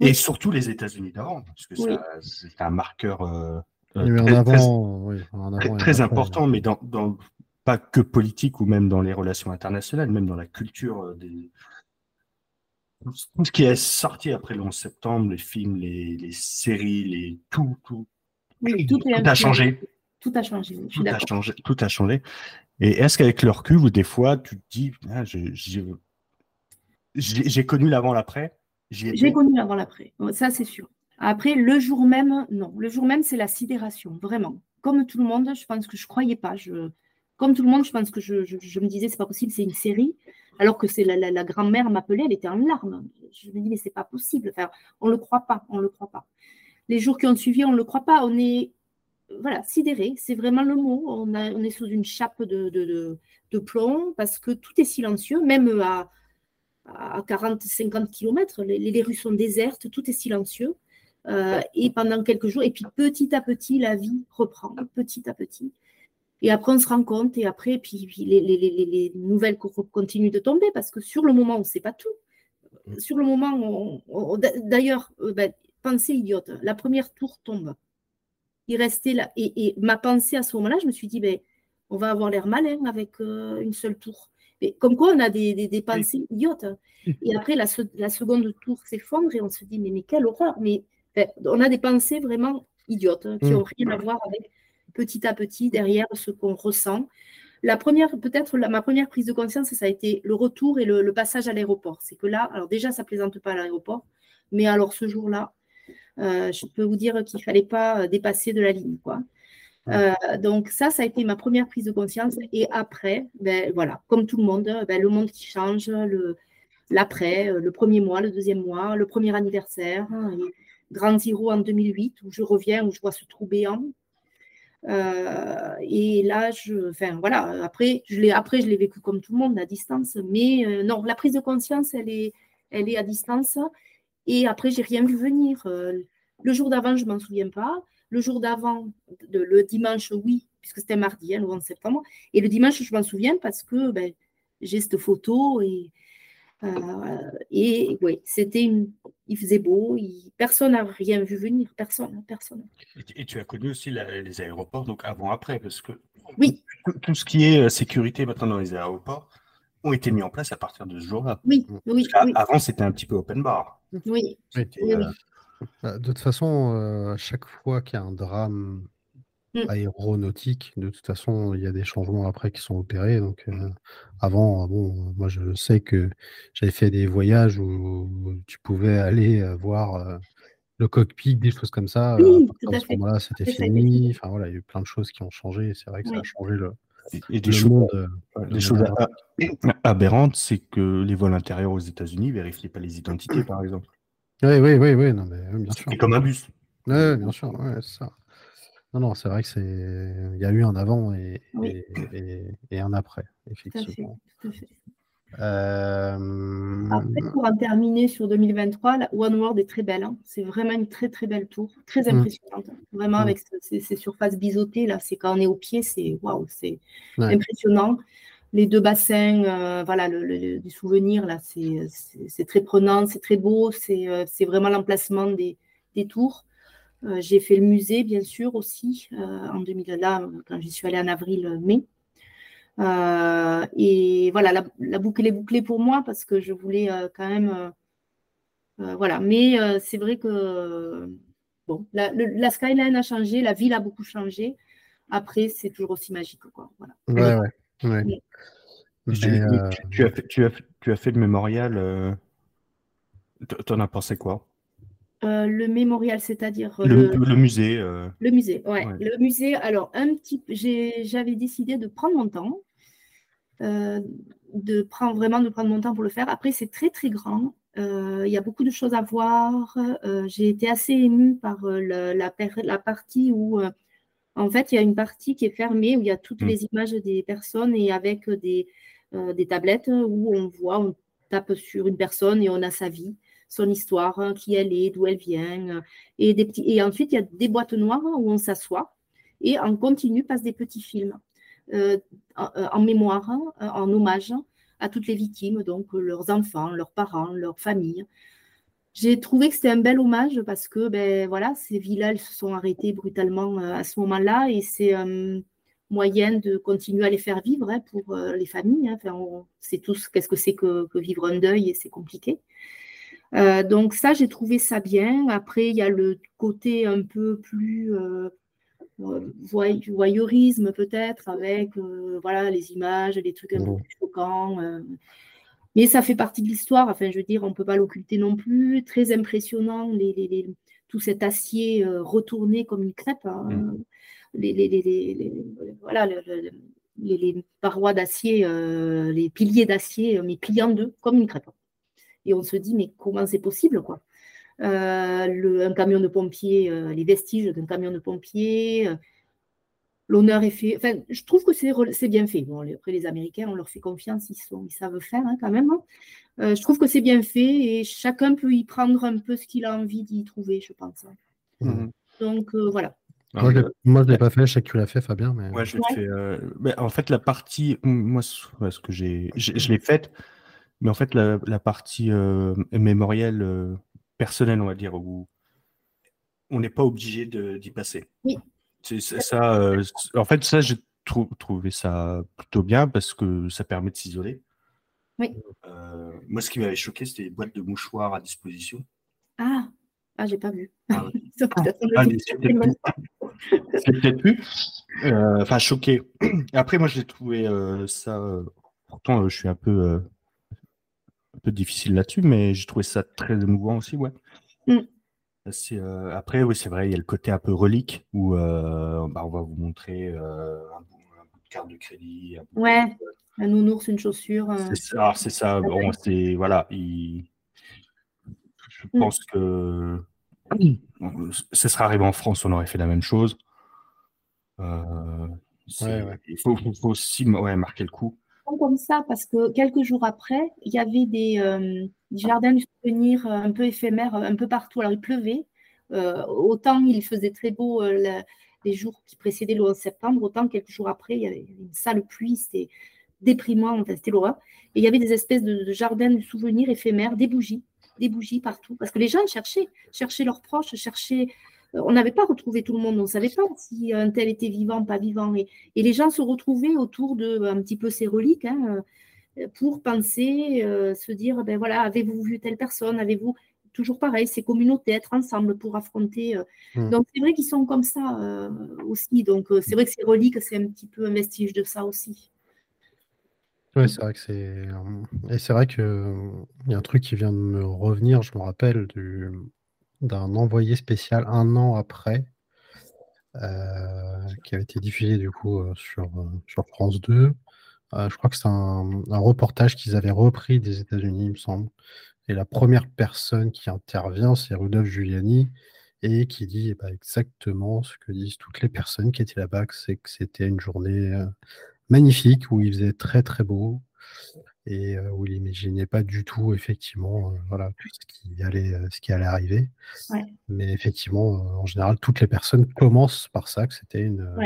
Et surtout les États-Unis d'avant, parce que
Oui.
ça, c'est un marqueur euh, très-
oui, avant
important, mais dans, dans- pas que politique ou même dans les relations internationales, même dans la culture euh, des. Tout ce qui est sorti après le 11 septembre, les films, les, les séries, les tout, tout,
Oui, tout, est
a changé.
Tout a changé. Je suis
Tout a changé. Tout a changé. Et est-ce qu'avec le recul, ou des fois, tu te dis, ah, j'ai j'ai connu l'avant, l'après.
J'ai connu avant l'après. Ça, c'est sûr. Après, le jour même, non. Le jour même, c'est la sidération, vraiment. Comme tout le monde, je pense que je croyais pas. Je... Comme tout le monde, je pense que je, je- je me disais, c'est pas possible, c'est une série. Alors que c'est la, la- la grand-mère m'appelait, elle était en larmes. Je me dis, mais c'est pas possible. Enfin, on le croit pas, on le croit pas. Les jours qui ont suivi, on le croit pas. On est, voilà, sidéré. C'est vraiment le mot. On, a- on est sous une chape de, de, de- de plomb parce que tout est silencieux, même à, à 40-50 km. Les, les rues sont désertes, tout est silencieux. Euh, et pendant quelques jours, et puis petit à petit, la vie reprend, petit à petit. Et après, on se rend compte, et après, puis, les, les- les- les- les nouvelles co- continuent de tomber, parce que sur le moment, on ne sait pas tout. Sur le moment, d'ailleurs, euh, ben, pensée idiote, la première tour tombe. Il restait là, et, et ma pensée à ce moment-là, je me suis dit, ben, on va avoir l'air malin avec euh, une seule tour. Mais comme quoi, on a des, des- des pensées idiotes. Et après, la, se- la seconde tour s'effondre et on se dit, mais, mais quelle horreur. Mais ben, on a des pensées vraiment idiotes hein, qui
Mm.
n'ont rien à voir avec petit à petit derrière ce qu'on ressent. La première, peut-être ma première prise de conscience, ça a été le retour et le, le passage à l'aéroport. C'est que là, alors déjà, ça plaisante pas à l'aéroport, mais alors ce jour-là, euh, je peux vous dire qu'il fallait pas euh, dépasser de la ligne, quoi. Euh, donc ça, ça a été ma première prise de conscience. Et après, ben voilà, comme tout le monde, ben, le monde qui change, l'après, euh, le premier mois, le deuxième mois, le premier anniversaire, hein, Grand Zero en 2008, où je reviens, où je vois ce trou béant. Euh, et là, je, enfin voilà, après je l'ai, après je l'ai vécu comme tout le monde à distance, mais non, la prise de conscience, elle est, elle est à distance. Et après, j'ai rien vu venir. Le jour d'avant, je m'en souviens pas. Le jour d'avant, le dimanche, oui, puisque c'était mardi, hein, le 11 septembre. Et le dimanche, je m'en souviens parce que ben, j'ai cette photo et euh, et oui, c'était une, il faisait beau, il- personne n'a rien vu venir, personne, personne.
Et, et tu as connu aussi la- les aéroports, donc avant-après, parce que
Oui,
tout, tout ce qui est euh, sécurité maintenant dans les aéroports ont été mis en place à partir de ce jour-là.
oui, oui,
qu'avant, c'était un petit peu open bar.
oui,
euh,
De toute façon, euh, à chaque fois qu'il y a un drame
Mm.
aéronautique, de toute façon, il y a des changements après qui sont opérés. Donc, euh, avant, euh, bon, moi, je sais que j'avais fait des voyages où tu pouvais aller euh, voir euh, le cockpit, des choses comme ça.
Oui,
à ce moment-là, c'était fini. Enfin, voilà, il y a eu plein de choses qui ont changé. C'est vrai que ça a changé le,
et- et des
le
choses,
monde. euh,
des choses aberrantes, c'est que les vols intérieurs aux États-Unis vérifiaient pas les identités, par exemple.
Oui, oui, oui, oui, non, mais, oui, bien sûr.
C'était comme un bus.
Ouais, bien sûr, ouais, ça. Non, non, c'est vrai que c'est. Il y a eu un avant et,
Oui.
et, et un après,
Tout à fait,
effectivement.
tout à fait.
Euh,
Après, pour en terminer sur 2023, la One World est très belle. hein. C'est vraiment une très très belle tour, très
Mm.
impressionnante. Vraiment
Mm.
avec ce- ces, ces surfaces biseautées là, c'est quand on est au pied, c'est waouh, c'est
Ouais.
impressionnant. Les deux bassins, euh, voilà, le, du souvenir là, c'est très prenant, c'est très beau, c'est euh, vraiment l'emplacement des, tours. Euh, J'ai fait le musée, bien sûr, aussi, en 2000, là, quand j'y suis allée en avril-mai. Et voilà, la, boucle est bouclée pour moi parce que je voulais quand même. voilà, mais c'est vrai que bon, la, skyline a changé, la ville a beaucoup changé. Après, c'est toujours aussi magique, quoi.
Ouais.
Tu,
Mais, euh,
tu- tu as fait, tu, as, tu as fait le mémorial. euh, T'en as pensé quoi?
Euh, le mémorial, c'est-à-dire euh,
le,
le,
le musée. euh,
le musée. Ouais.
Ouais.
Le musée, alors, un petit, j'avais décidé de prendre mon temps, euh, de prendre vraiment de prendre mon temps pour le faire. Après, c'est très, très grand. Euh, Il y a beaucoup de choses à voir. Euh, j'ai été assez émue par euh, la, partie où, euh, en fait, il y a une partie qui est fermée, où il y a toutes
Mm.
les images des personnes et avec des, euh, des tablettes où on voit, on tape sur une personne et on a sa vie, son histoire, qui elle est, d'où elle vient. euh, Et, des petits, et ensuite, il y a des boîtes noires où on s'assoit et en continu passent des petits films euh, en, en mémoire, en hommage à toutes les victimes, donc euh, leurs enfants, leurs parents, leurs familles. J'ai trouvé que c'était un bel hommage parce que ben, voilà, ces villas elles se sont arrêtées brutalement euh, à ce moment-là et c'est un moyen de continuer à les faire vivre hein, pour euh, les familles. hein. Enfin, on sait tous qu'est-ce que c'est que, que vivre un deuil et c'est compliqué. Euh, donc ça, j'ai trouvé ça bien. Après, il y a le côté un peu plus euh, euh, voy- voyeurisme peut-être avec euh, voilà les images, les trucs un peu plus choquants. Mais ça fait partie de l'histoire. Enfin, je veux dire, on ne peut pas l'occulter non plus. Très impressionnant, les, les- les- tout cet acier euh, retourné comme une crêpe. hein.
Mm.
Les, voilà, le- le- les, parois d'acier, euh, les piliers d'acier, euh, mais pliés en deux, comme une crêpe. Et on se dit, mais comment c'est possible, quoi? Euh, le- Un camion de pompiers, euh, les vestiges d'un camion de pompiers, l'honneur est fait. Enfin, je trouve que c'est bien fait. Bon, après, les Américains, on leur fait confiance, ils, sont, ils savent faire hein, quand même. hein. Euh, je trouve que c'est bien fait et chacun peut y prendre un peu ce qu'il a envie d'y trouver, je pense. hein.
Mhm.
Donc, euh, voilà.
Moi, je l'ai- moi, je l'ai pas fait, je sais que tu l'as fait, Fabien. Mais...
Ouais, je l'ai
Ouais.
fait. euh, mais en fait, la partie, moi, ce que j'ai, je l'ai faite, mais en fait, la, la partie euh, mémorielle euh, personnelle, on va dire, où on n'est pas obligé de- d'y passer.
Oui.
C'est c'est ça. euh, en fait, ça, j'ai trou- trouvé ça plutôt bien parce que ça permet de s'isoler.
Oui.
Euh, moi, ce qui m'avait choqué, c'était les boîtes de mouchoirs à disposition.
Ah, ah j'ai pas vu.
Ah ouais. [laughs] Ah,
plus
c'est peut-être plus. Euh, Enfin, choqué. [clears throat] Après, moi, j'ai trouvé euh, ça. pourtant, euh, je suis un peu, euh, un peu difficile là-dessus, mais j'ai trouvé ça très émouvant aussi, ouais.
Mm.
Euh, après, oui, c'est vrai, il y a le côté un peu relique où euh, bah, on va vous montrer euh, un, bout, un bout de carte de crédit. un bout de-
Ouais. Un nounours, une chaussure. euh,
C'est ça, c'est ça. Bon, c'est voilà. il- Je
Mm.
pense que [clears throat] ce serait arrivé en France, on aurait fait la même chose. Euh, c'est-
Ouais, ouais.
Il faut, faut- faut aussi ouais, marquer le coup.
comme ça parce que quelques jours après, il y avait des, euh, des jardins du souvenir euh, un peu éphémères euh, un peu partout. Alors il pleuvait, euh, autant il faisait très beau les jours qui précédaient le 11 septembre, autant quelques jours après, il y avait une sale pluie, c'était déprimant, c'était l'horreur. Et il y avait des espèces de, de jardins du souvenir éphémères, des bougies, des bougies partout, parce que les gens cherchaient, cherchaient leurs proches, cherchaient. On n'avait pas retrouvé tout le monde, on ne savait pas si un tel était vivant, pas vivant. Et, les gens se retrouvaient autour de un petit peu ces reliques hein, pour penser, euh, se dire, ben voilà, avez-vous vu telle personne? Avez-vous toujours pareil, ces communautés, être ensemble pour affronter. euh.
Mm.
Donc c'est vrai qu'ils sont comme ça euh, aussi. Donc c'est vrai que ces reliques, c'est un petit peu un vestige de ça aussi.
Oui, c'est vrai que c'est. Et c'est vrai que il y a un truc qui vient de me revenir, je me rappelle du... d'un envoyé spécial un an après, qui avait été diffusé du coup sur, sur France 2. Euh, je crois que c'est un, un reportage qu'ils avaient repris des États-Unis, il me semble. Et la première personne qui intervient, c'est Rudolf Giuliani. et qui dit bah, exactement ce que disent toutes les personnes qui étaient là-bas, c'est que c'était une journée euh, magnifique où il faisait très très beau et euh, où il n'imaginait pas du tout effectivement voilà tout ce qui allait ce qui allait arriver. Mais effectivement, en général, toutes les personnes commencent par ça, que c'était une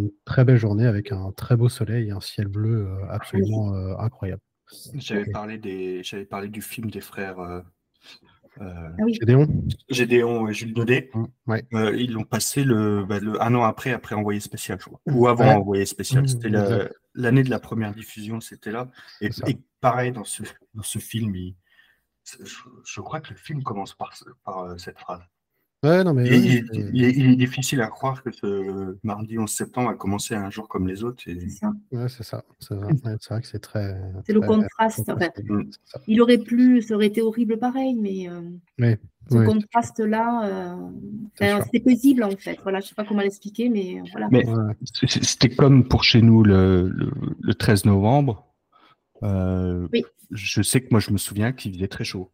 une très belle journée avec un très beau soleil et un ciel bleu absolument incroyable.
J'avais parlé des, j'avais parlé du film des frères
euh, ah Gédéon
Gédéon et Jules Daudet. Mmh, euh, ils l'ont passé bah, le, un an après, après Envoyé spécial, je crois. Ou avant Envoyé spécial. Mmh, c'était l'année de la première diffusion, c'était là. Et, pareil, dans ce, dans ce film, je, crois que le film commence par, par euh, cette phrase.
Ouais, non, mais
il, est, difficile à croire que ce mardi 11 septembre a commencé un jour comme les autres.
C'est ça. Ouais, c'est ça. C'est vrai, que c'est très.
C'est le contraste. En fait. Il aurait pu, ça aurait été horrible pareil, mais euh, ce contraste-là, euh, c'est paisible en fait. Voilà, je ne sais pas comment l'expliquer, mais voilà. Mais
c'était comme pour chez nous le, le, 13 novembre. Euh, oui. Je sais que moi, je me souviens qu'il faisait très chaud.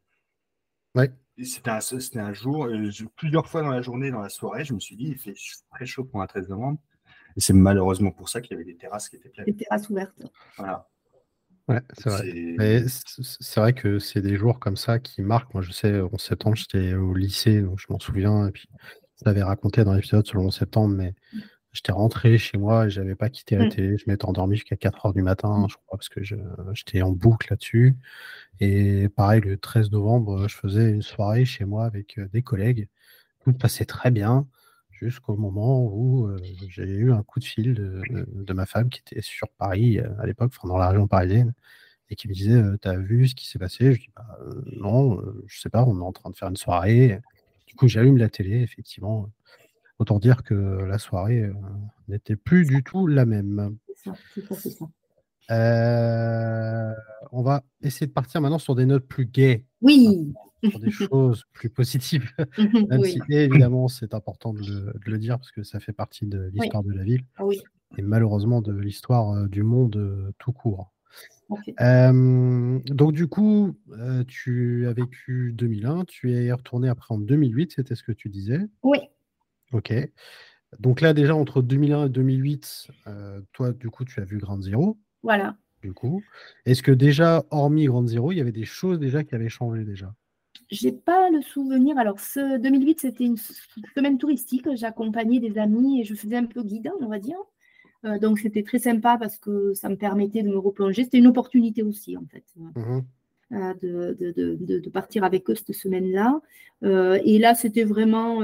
Ouais.
C'était un, un, jour, euh, plusieurs fois dans la journée, dans la soirée, je me suis dit, il fait très chaud pour un 13 novembre. Et c'est malheureusement pour ça qu'il y avait des terrasses qui étaient pleines.
Des terrasses ouvertes.
Voilà.
Ouais, c'est vrai. Mais c'est vrai que c'est des jours comme ça qui marquent. Moi, je sais, en septembre, j'étais au lycée, donc je m'en souviens. Et puis, je l'avais raconté dans l'épisode sur le 11 septembre, mais j'étais rentré chez moi et j'avais pas quitté la mm. télé. Je m'étais endormi jusqu'à 4 heures du matin, mm. je crois, parce que j'étais en boucle là-dessus. Et pareil, le 13 novembre, je faisais une soirée chez moi avec euh, des collègues. Tout passait très bien jusqu'au moment où euh, j'ai eu un coup de fil de, ma femme qui était sur Paris euh, à l'époque, dans la région parisienne, et qui me disait Tu as vu ce qui s'est passé? Je dis bah, Non, je sais pas, on est en train de faire une soirée. Du coup, j'allume la télé, effectivement. Autant dire que la soirée n'était plus du tout la même. Ça, ça. Euh, on va essayer de partir maintenant sur des notes plus gaies.
Oui.
Sur des choses plus positives. [laughs] Même si évidemment c'est important de le, dire parce que ça fait partie de l'histoire de la ville.
Ah oui.
Et malheureusement de l'histoire euh, du monde euh, tout court. donc du coup, tu as vécu 2001, tu es retourné après en 2008, c'était ce que tu disais
Oui.
Ok. Donc là déjà entre 2001 et 2008, toi du coup tu as vu Grand Zero.
Voilà.
Du coup, est-ce que déjà, hormis Grand Zero, il y avait des choses déjà qui avaient changé déjà?
J'ai pas le souvenir. Alors, ce 2008, c'était une semaine touristique. J'accompagnais des amis et je faisais un peu guide, on va dire. Euh, donc, c'était très sympa parce que ça me permettait de me replonger. C'était une opportunité aussi, en fait. Mmh euh, de, partir avec eux cette semaine-là. Euh, et là, c'était vraiment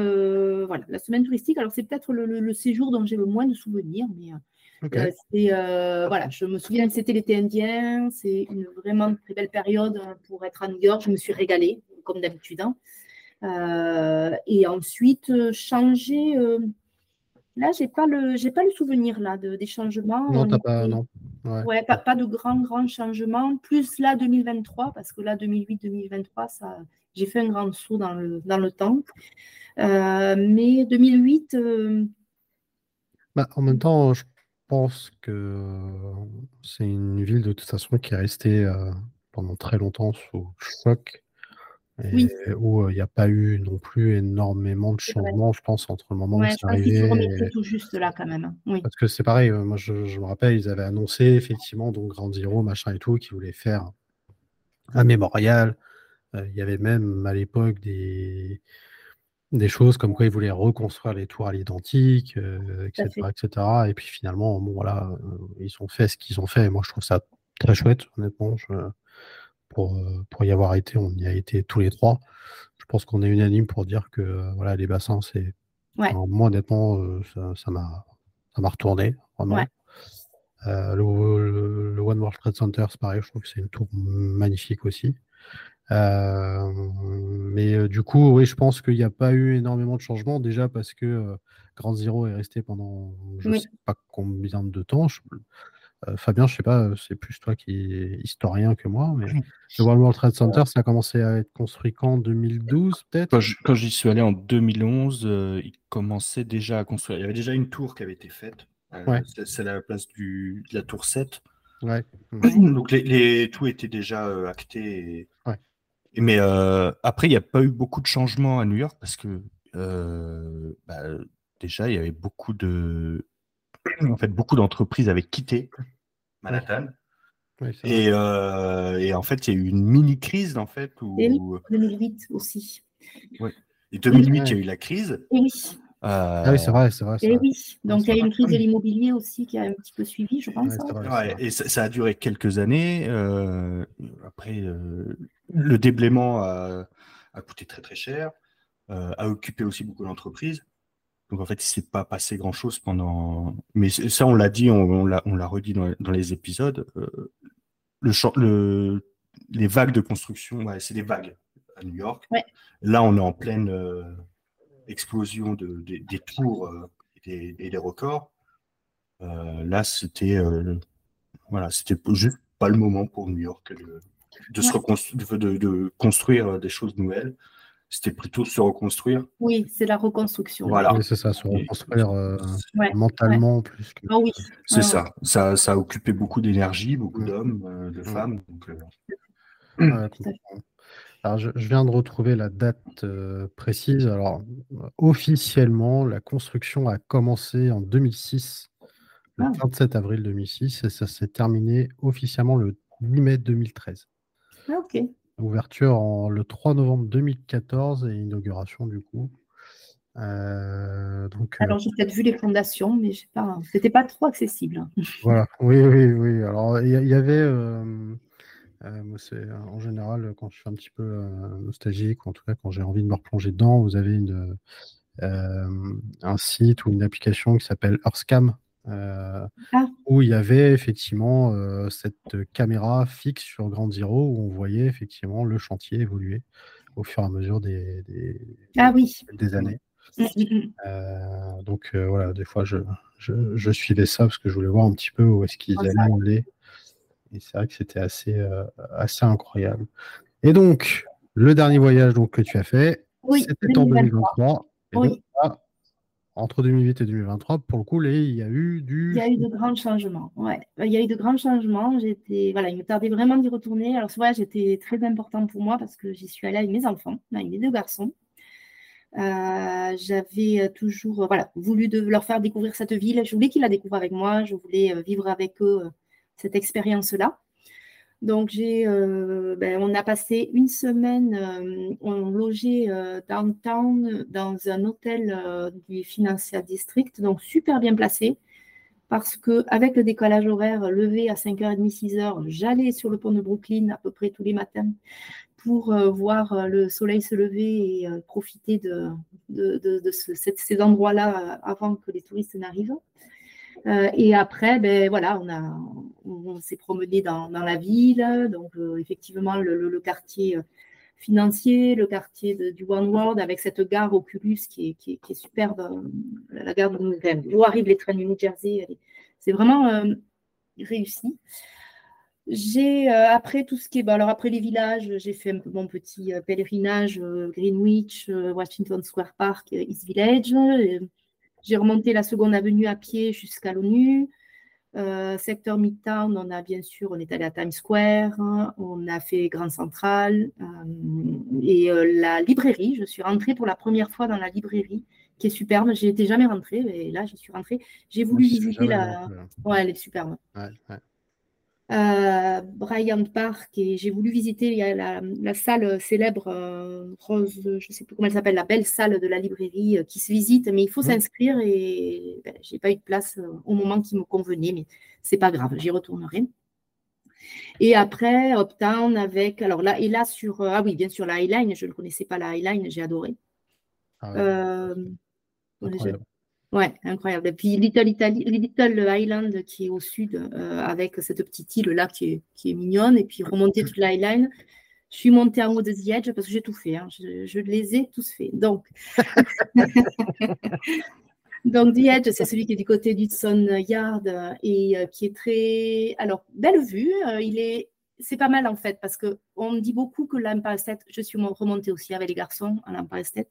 voilà, la semaine touristique. Alors, c'est peut-être le, le, séjour dont j'ai le moins de souvenirs, mais euh, euh, voilà, je me souviens que c'était l'été indien. C'est une vraiment très belle période hein, pour être à New York. Je me suis régalée, comme d'habitude. Hein. Euh, et ensuite, changer. là, j'ai pas le, pas le souvenir là de, des changements.
Non, t'as pas, non.
Ouais, pas, pas, de grands, grands changements. Plus là, 2023, parce que là, 2008-2023, ça, j'ai fait un grand saut dans le, dans le temps. mais 2008.
Bah, en même temps, je pense que c'est une ville de toute façon qui est restée pendant très longtemps sous choc et où il n'y a pas eu non plus énormément de changements, je pense, entre le moment où c'est arrivé.
tout juste là quand même. Hein.
Parce que c'est pareil, moi je, me rappelle, ils avaient annoncé effectivement donc Grand Zero, machin et tout, qu'ils voulaient faire un mémorial. Il y avait même à l'époque des, des choses comme quoi ils voulaient reconstruire les tours à l'identique, etc., euh, etc. Et puis finalement, bon voilà, euh, ils ont fait ce qu'ils ont fait. Et moi, je trouve ça très chouette, honnêtement. Pour, euh, pour y avoir été, on y a été tous les trois. Je pense qu'on est unanime pour dire que voilà, les bassins, c'est. moi, honnêtement, ça m'a ça m'a retourné, vraiment. le, le, One World Trade Center, c'est pareil, je trouve que c'est une tour magnifique aussi. Euh, mais euh, du coup, oui, je pense qu'il n'y a pas eu énormément de changements, déjà parce que euh, Grand Zero est resté pendant je ne sais pas combien de temps. Fabien, je sais pas, c'est plus toi qui es historien que moi, mais le World Trade Center, ça a commencé à être construit quand? 2012 peut-être?
Quand j'y suis allé en 2011, il commençait déjà à construire. Il y avait déjà une tour qui avait été faite. C'est la place du, de la tour 7.
Ouais. [clears throat]
Donc les, les, tout était déjà acté. Et...
Ouais.
Mais euh, après, il n'y a pas eu beaucoup de changements à New York parce que bah, déjà, il y avait beaucoup de. En fait, beaucoup d'entreprises avaient quitté Manhattan. et, en fait, il y a eu une mini crise en fait. Où...
Et 2008 aussi.
Ouais. Et 2008, il y a eu la crise.
oui.
Ah oui, c'est vrai, c'est vrai.
Et oui, donc il y a eu une crise de l'immobilier aussi qui a un petit peu suivi, je pense.
Hein. et ça, a duré quelques années. Euh, après, euh, le déblaiement a, coûté très très cher, euh, a occupé aussi beaucoup d'entreprises. Donc en fait, il ne s'est pas passé grand-chose pendant... Mais ça, on l'a dit, on, on l'a redit dans, les épisodes. le, le, les vagues de construction, c'est des vagues à New York. Là, on est en pleine explosion de, des tours euh, et des, records. Euh, là, c'était euh, voilà, c'était juste pas le moment pour New York de, se de, construire des choses nouvelles. C'était plutôt se reconstruire.
Oui, c'est la reconstruction.
Voilà. c'est ça, se reconstruire mentalement plus que.
Ah oui.
C'est ça. ça. Ça a occupé beaucoup d'énergie, beaucoup d'hommes, de femmes. Donc,
alors, je, viens de retrouver la date euh, précise. Alors, officiellement, la construction a commencé en 2006, le 27 ah. avril 2006, et ça s'est terminé officiellement le 8 mai 2013.
Ah, ok.
Ouverture en, le 3 novembre 2014 et inauguration du coup. Euh, donc,
euh, Alors, j'ai peut-être vu les fondations, mais ce n'était pas trop accessible. [laughs]
Voilà, oui, oui, oui. Alors, il y, avait euh, c'est euh, en général quand je suis un petit peu nostalgique, ou en tout cas quand j'ai envie de me replonger dedans, vous avez une, un site ou une application qui s'appelle Earthcam, ah. où il y avait effectivement cette caméra fixe sur Grand Zero où on voyait effectivement le chantier évoluer au fur et à mesure des, des,
ah oui.
des années. Mmh, mmh, mmh. donc voilà, des fois je, je, je, suivais ça parce que je voulais voir un petit peu où est-ce qu'ils allaient et c'est vrai que c'était assez, euh, assez incroyable. Et donc, le dernier voyage donc, que tu as fait, c'était en 2023. oui. Entre 2008 et 2023, pour le coup, il y a eu du.
Il y a eu de grands changements. Ouais. Il y a eu de grands changements. J'étais, voilà, il me tardait vraiment d'y retourner. Alors, ce voyage était très important pour moi parce que j'y suis allée avec mes enfants, avec mes deux garçons. Euh, j'avais toujours voilà, voulu de leur faire découvrir cette ville. Je voulais qu'ils la découvrent avec moi. Je voulais euh, vivre avec eux cette expérience-là. Donc, j'ai, euh, ben, on a passé une semaine, euh, on logeait euh, downtown dans un hôtel du Financial District, donc super bien placé, parce qu'avec le décalage horaire levé à 5h30, 6h, j'allais sur le pont de Brooklyn à peu près tous les matins pour voir le soleil se lever et profiter de, de, ces endroits-là avant que les touristes n'arrivent. Euh, et après, ben, voilà, on, a, on, s'est promené dans, dans, la ville, donc euh, effectivement le, le, quartier euh, financier, le quartier du One World avec cette gare Oculus qui est, qui est, qui est superbe, la gare de, où arrivent les trains du New Jersey. C'est vraiment réussi. J'ai après tout ce qui est, bon, alors après les villages, j'ai fait mon petit pèlerinage Greenwich, Washington Square Park, East Village. J'ai remonté la seconde avenue à pied jusqu'à l'ONU. Euh, secteur Midtown, on a bien sûr, on est allé à Times Square, on a fait Grand Central euh, et euh, la librairie. Je suis rentrée pour la première fois dans la librairie, qui est superbe. J'ai été jamais rentrée, mais là, j'y suis rentrée. J'ai voulu visiter la. Ouais, elle est superbe. Ouais, ouais. Bryant Park et j'ai voulu visiter la, la, salle célèbre euh, Rose, je ne sais plus comment elle s'appelle, la belle salle de la librairie euh, qui se visite, mais il faut s'inscrire et ben, j'ai pas eu de place euh, au moment qui me convenait, mais c'est pas grave, j'y retournerai. Et après, Uptown avec, alors là, et là sur, ah oui, bien sûr, la Highline, je ne connaissais pas la Highline, j'ai adoré. Ah Ouais, incroyable. Et puis Little, Italy, Little Island qui est au sud, euh, avec cette petite île là qui est, mignonne, et puis remonter toute l'island. Je suis montée en haut de The Edge parce que j'ai tout fait. Hein. Je, les ai tous faits. Donc, [laughs] Donc The Edge, c'est celui qui est du côté d'Hudson Yard et euh, qui est très. Alors, belle vue. Euh, il est. C'est pas mal en fait parce que on me dit beaucoup que l'Empire State, je suis remontée aussi avec les garçons à l'Empire State,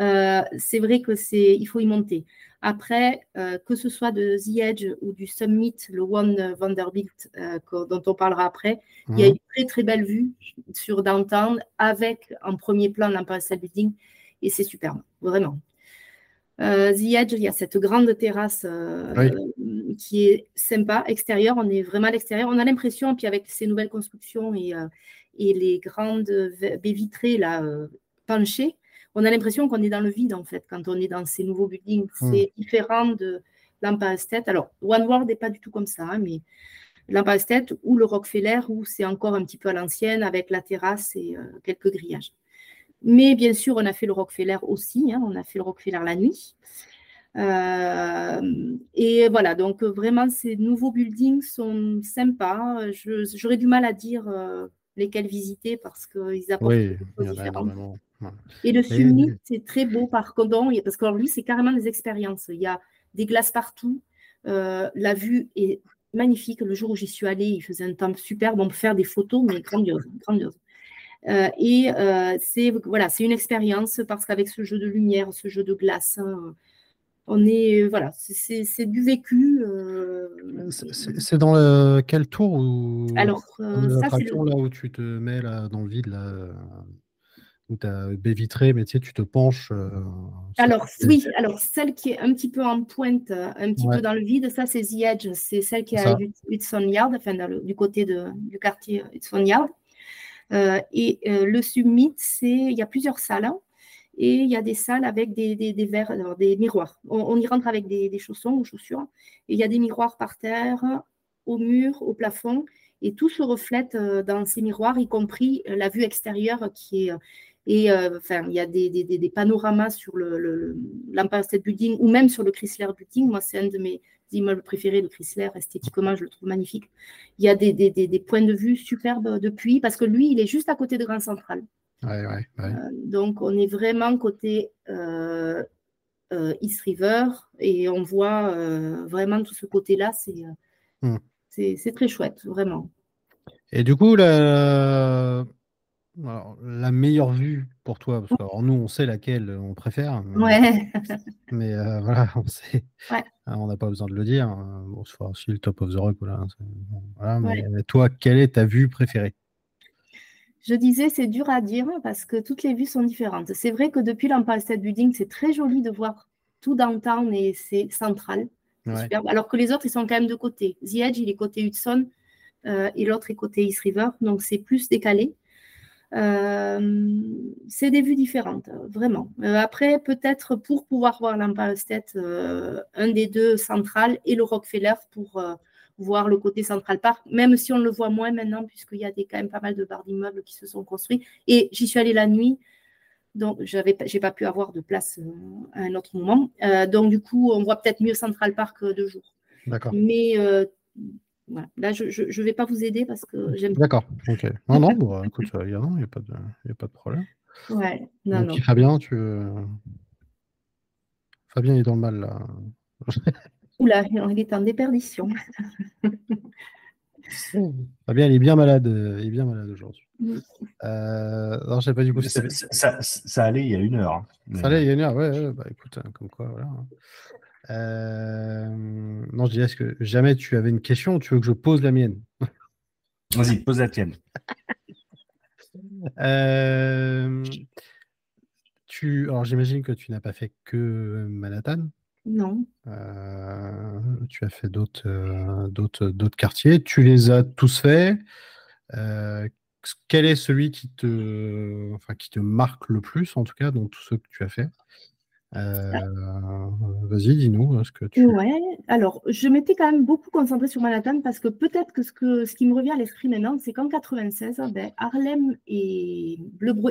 euh, c'est vrai que c'est, il faut y monter. Après, euh, que ce soit de The Edge ou du Summit, le One Vanderbilt euh, dont on parlera après, il y a mhm. une très très belle vue sur downtown avec en premier plan l'Empire State Building et c'est superbe. vraiment. Euh, The Edge, il y a cette grande terrasse qui est sympa, extérieure. On est vraiment à l'extérieur. On a l'impression, puis avec ces nouvelles constructions et, et les grandes baies vitrées là, penchées, on a l'impression qu'on est dans le vide en fait quand on est dans ces nouveaux buildings. Hmm. C'est différent de l'Empire State. Alors, One World n'est pas du tout comme ça, hein, mais l'Empire State ou le Rockefeller où c'est encore un petit peu à l'ancienne avec la terrasse et quelques grillages. Mais bien sûr, on a fait le Rockefeller aussi, hein, on a fait le Rockefeller la nuit. Euh, et voilà, donc vraiment, ces nouveaux buildings sont sympas. J'aurais du mal à dire euh, lesquels visiter parce qu'ils apportent
oui, des choses
Et le summit, c'est très beau par contre, parce que lui, c'est carrément des expériences. Il y a des glaces partout. Euh, la vue est magnifique. Le jour où j'y suis allée, il faisait un temps superbe. On peut faire des photos, mais grandiose, grandiose. Euh, et euh, c'est voilà, c'est une expérience parce qu'avec ce jeu de lumière, ce jeu de glace, hein, on est voilà, c'est du vécu.
C'est dans quel tour ou
Alors, ça
c'est là où tu te mets là dans le vide là où tu as baie vitrée, mais tu sais, tu te penches.
alors, oui, alors celle qui est un petit peu en pointe, un petit peu dans le vide, ça c'est The Edge, c'est celle qui est à Hudson Yard, enfin du côté de, du quartier Hudson Yard. Euh, et euh, le summit, c'est il y a plusieurs salles. Hein, et il y a des salles avec des, des, verres, des miroirs. On, y rentre avec des, chaussons ou chaussures. Et il y a des miroirs par terre, au mur, au plafond. Et tout se reflète euh, dans ces miroirs, y compris la vue extérieure qui est. Et enfin, il y a des, panoramas sur l'Empire le, State Building ou même sur le Chrysler Building. Moi, c'est un de mes immeubles préférés, le Chrysler, esthétiquement, je le trouve magnifique. Il y a des, points de vue superbes depuis, parce que lui, il est juste à côté de Grand Central.
Ouais, ouais,
euh, donc, on est vraiment côté euh, euh, East River et on voit vraiment tout ce côté-là. Hmm. C'est très chouette, vraiment.
Et du coup, la, la meilleure vue pour toi, parce que nous, on sait laquelle on préfère.
Mais, ouais. [laughs]
mais euh, voilà, [laughs] on sait. Hein, on n'a pas besoin de le dire. Hein. Bon, c'est aussi le top of the rock. Voilà, mais toi, quelle est ta vue préférée?
Je disais, c'est dur à dire parce que toutes les vues sont différentes. C'est vrai que depuis l'Empire State Building, c'est très joli de voir tout downtown et c'est central. Alors que les autres, ils sont quand même de côté. The Edge, il est côté Hudson euh, et l'autre est côté East River. Donc, c'est plus décalé. Euh, c'est des vues différentes, vraiment. Euh, après, peut-être pour pouvoir voir l'Empire State, euh, un des deux central et le Rockefeller pour voir le côté Central Park, même si on le voit moins maintenant, puisqu'il y a des, quand même pas mal de barres d'immeubles qui se sont construits. Et j'y suis allée la nuit, donc je n'ai pas pu avoir de place à un autre moment. donc, du coup, on voit peut-être mieux Central Park de jour.
D'accord.
Mais Là, je ne vais pas vous aider parce que j'aime.
D'accord. Ok. Non, non, [laughs] bon, écoute, il n'y a, a, pas de, a pas de problème.
Ouais. Non,
non. Fabien, tu. Fabien est dans le mal là. [laughs]
Oula, il est en déperdition. [laughs]
Fabien, il est bien malade, il est bien malade aujourd'hui. Mm. Euh, non, je sais pas du coup.
Ça, ça, ça, allait il y a une heure. Hein.
Ça allait il y a une heure, ouais. ouais bah écoute, hein, comme quoi, voilà. Euh, non, je dirais, est-ce que jamais tu avais une question ou tu veux que je pose la mienne?
Vas-y, pose la tienne. [laughs]
Euh, tu... Alors, j'imagine que tu n'as pas fait que Manhattan.
Non.
Euh, tu as fait d'autres, d'autres, d'autres quartiers. Tu les as tous faits. quel est celui qui te, enfin, qui te marque le plus, en tout cas, dans tous ceux que tu as fait? Euh, vas-y, dis-nous hein, ce que tu.
Ouais, alors je m'étais quand même beaucoup concentrée sur Manhattan parce que peut-être que ce, que ce qui me revient à l'esprit maintenant, c'est qu'en 96, ben, Harlem et,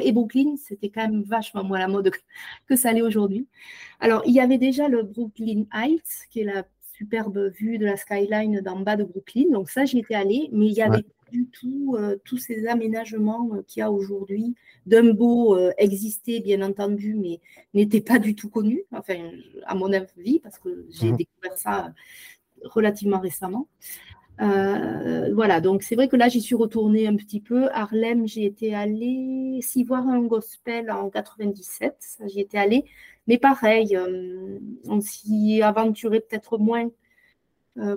et Brooklyn, c'était quand même vachement moins la mode [laughs] que ça l'est aujourd'hui. Alors il y avait déjà le Brooklyn Heights, qui est la superbe vue de la skyline d'en bas de Brooklyn, donc ça j'y étais allée, mais il y avait du tout euh, tous ces aménagements euh, qu'il y a aujourd'hui. Dumbo euh, existait, bien entendu, mais n'était pas du tout connu, enfin, à mon avis, parce que j'ai mhm. découvert ça relativement récemment. Voilà, donc c'est vrai que là, j'y suis retournée un petit peu. Harlem, j'y étais allée, s'y voir un gospel en 97, j'y étais allée. Mais pareil, on s'y aventurait peut-être moins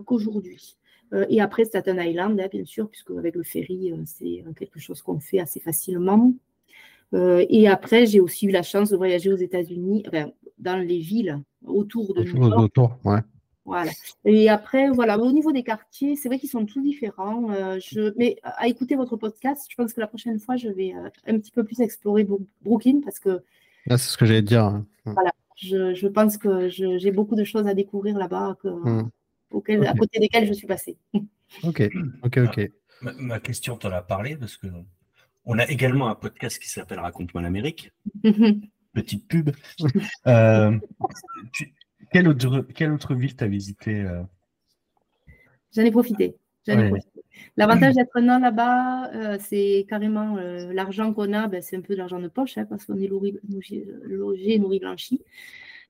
qu'aujourd'hui. Euh, et après, Staten Island, hein, bien sûr, puisque avec le ferry, euh, c'est euh, quelque chose qu'on fait assez facilement. et après, j'ai aussi eu la chance de voyager aux États-Unis, dans les villes autour de New York.
Autour, ouais.
Voilà. Et après, voilà, au niveau des quartiers, c'est vrai qu'ils sont tous différents. Euh, je... Mais à écouter votre podcast, je pense que la prochaine fois, je vais euh, un petit peu plus explorer Brooklyn parce que.
c'est ce que j'allais dire. Hein.
Voilà. Je, je pense que j'ai beaucoup de choses à découvrir là-bas hmm. à côté desquelles je suis passée. [laughs]
ok, ok, ok.
Ma, question, tu en as parlé parce que on a également un podcast qui s'appelle Raconte-moi l'Amérique. [laughs] Petite pub. [laughs] Euh, tu, quelle autre, quelle autre ville t'as visité euh?
J'en ai profité. L'avantage d'être un an là-bas, euh, c'est carrément euh, l'argent qu'on a, ben, c'est un peu de l'argent de poche, hein, parce qu'on est logé, nourri blanchi.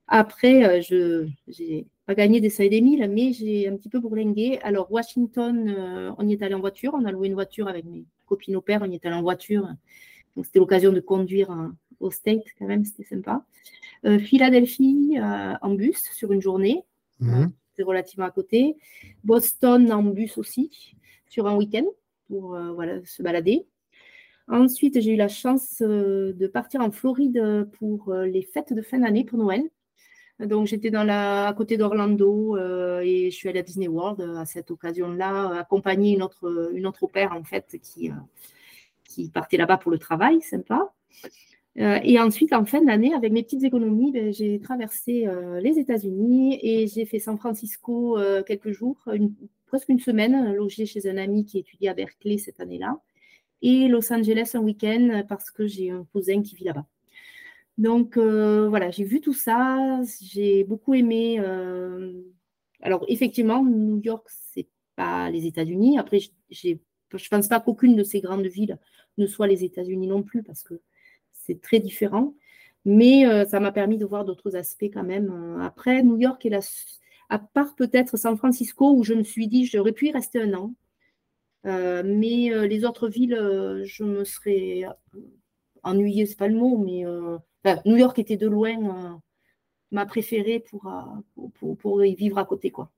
Après, je n'ai pas gagné des cent et des mille, mais j'ai un petit peu bourlingué. Alors, Washington, on y est allé en voiture. On a loué une voiture avec mes copines au père. On y est allé en voiture. Donc, c'était l'occasion de conduire au State, quand même, c'était sympa. Euh, Philadelphie euh, en bus sur une journée, mhm. c'est relativement à côté. Boston en bus aussi, sur un week-end, pour euh, voilà, se balader. Ensuite, j'ai eu la chance de partir en Floride pour les fêtes de fin d'année pour Noël. Donc, j'étais dans la, à côté d'Orlando et je suis allée à Disney World à cette occasion-là, accompagner une autre, une autre en fait qui, qui partait là-bas pour le travail, sympa. Euh, et ensuite, en fin d'année, avec mes petites économies, ben, j'ai traversé euh, les États-Unis et j'ai fait San Francisco euh, quelques jours, presque une semaine, logé chez un ami qui étudie à Berkeley cette année-là, et Los Angeles un week-end parce que j'ai un cousin qui vit là-bas. Donc voilà, j'ai vu tout ça, j'ai beaucoup aimé. Alors effectivement, New York, c'est pas les États-Unis. Après, je ne pense pas qu'aucune de ces grandes villes ne soit les États-Unis non plus parce que c'est très différent. Mais euh, ça m'a permis de voir d'autres aspects quand même. Euh, après, New York, est à part peut-être San Francisco, où je me suis dit, j'aurais pu y rester un an. Euh, mais les autres villes, je me serais ennuyée, c'est pas le mot, mais New York était de loin ma préférée pour, pour, pour, y vivre à côté. quoi.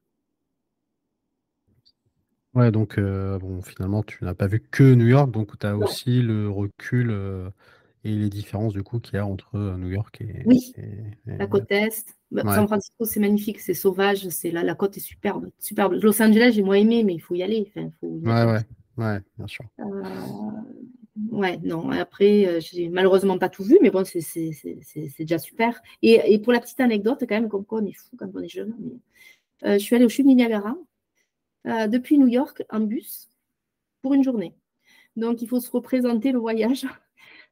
Ouais, donc bon, finalement, tu n'as pas vu que New York, donc tu as aussi le recul et les différences du coup qu'il y a entre euh, New York et.
Oui, la côte Est. Bah, San Francisco, c'est magnifique, c'est sauvage, c'est la, la côte est superbe, superbe. Los Angeles, j'ai moins aimé, mais il faut y aller. Enfin, faut
ouais, ouais, ouais, bien sûr.
Euh, ouais, non, après, euh, j'ai malheureusement pas tout vu, mais bon, c'est déjà super. Et, et, pour la petite anecdote, quand même, comme quoi on est fou quand on est jeune. je suis allée au chute du Niagara depuis New York en bus pour une journée. Donc, il faut se représenter le voyage.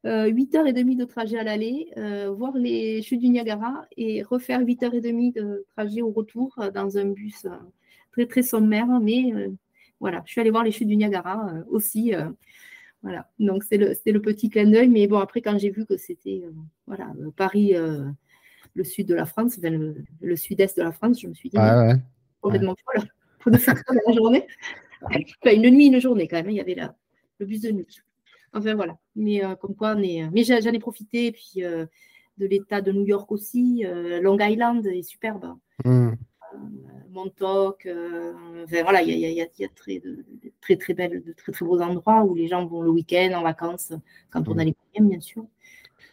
8h30 euh, de trajet à l'aller, euh, voir les chutes du Niagara et refaire 8h30 de trajet au retour euh, dans un bus très très sommaire. Mais voilà, je suis allée voir les chutes du Niagara aussi. voilà, donc c'est le, le, petit clin d'œil. Mais bon, après, quand j'ai vu que c'était voilà, Paris, le sud de la France, le, sud-est de la France, je me suis dit, complètement folle pour faire ça la journée. [laughs] une nuit, une journée quand même, il y avait le bus de nuit. Enfin voilà. Mais euh, comme quoi, on est... mais j'en ai profité. Puis euh, de l'État de New York aussi. Euh, Long Island est superbe. Mmh. Montauk. enfin, voilà, il y a, très, de, très très belles, de très très beaux endroits où les gens vont le week-end, en vacances, quand on a les moyens, bien sûr.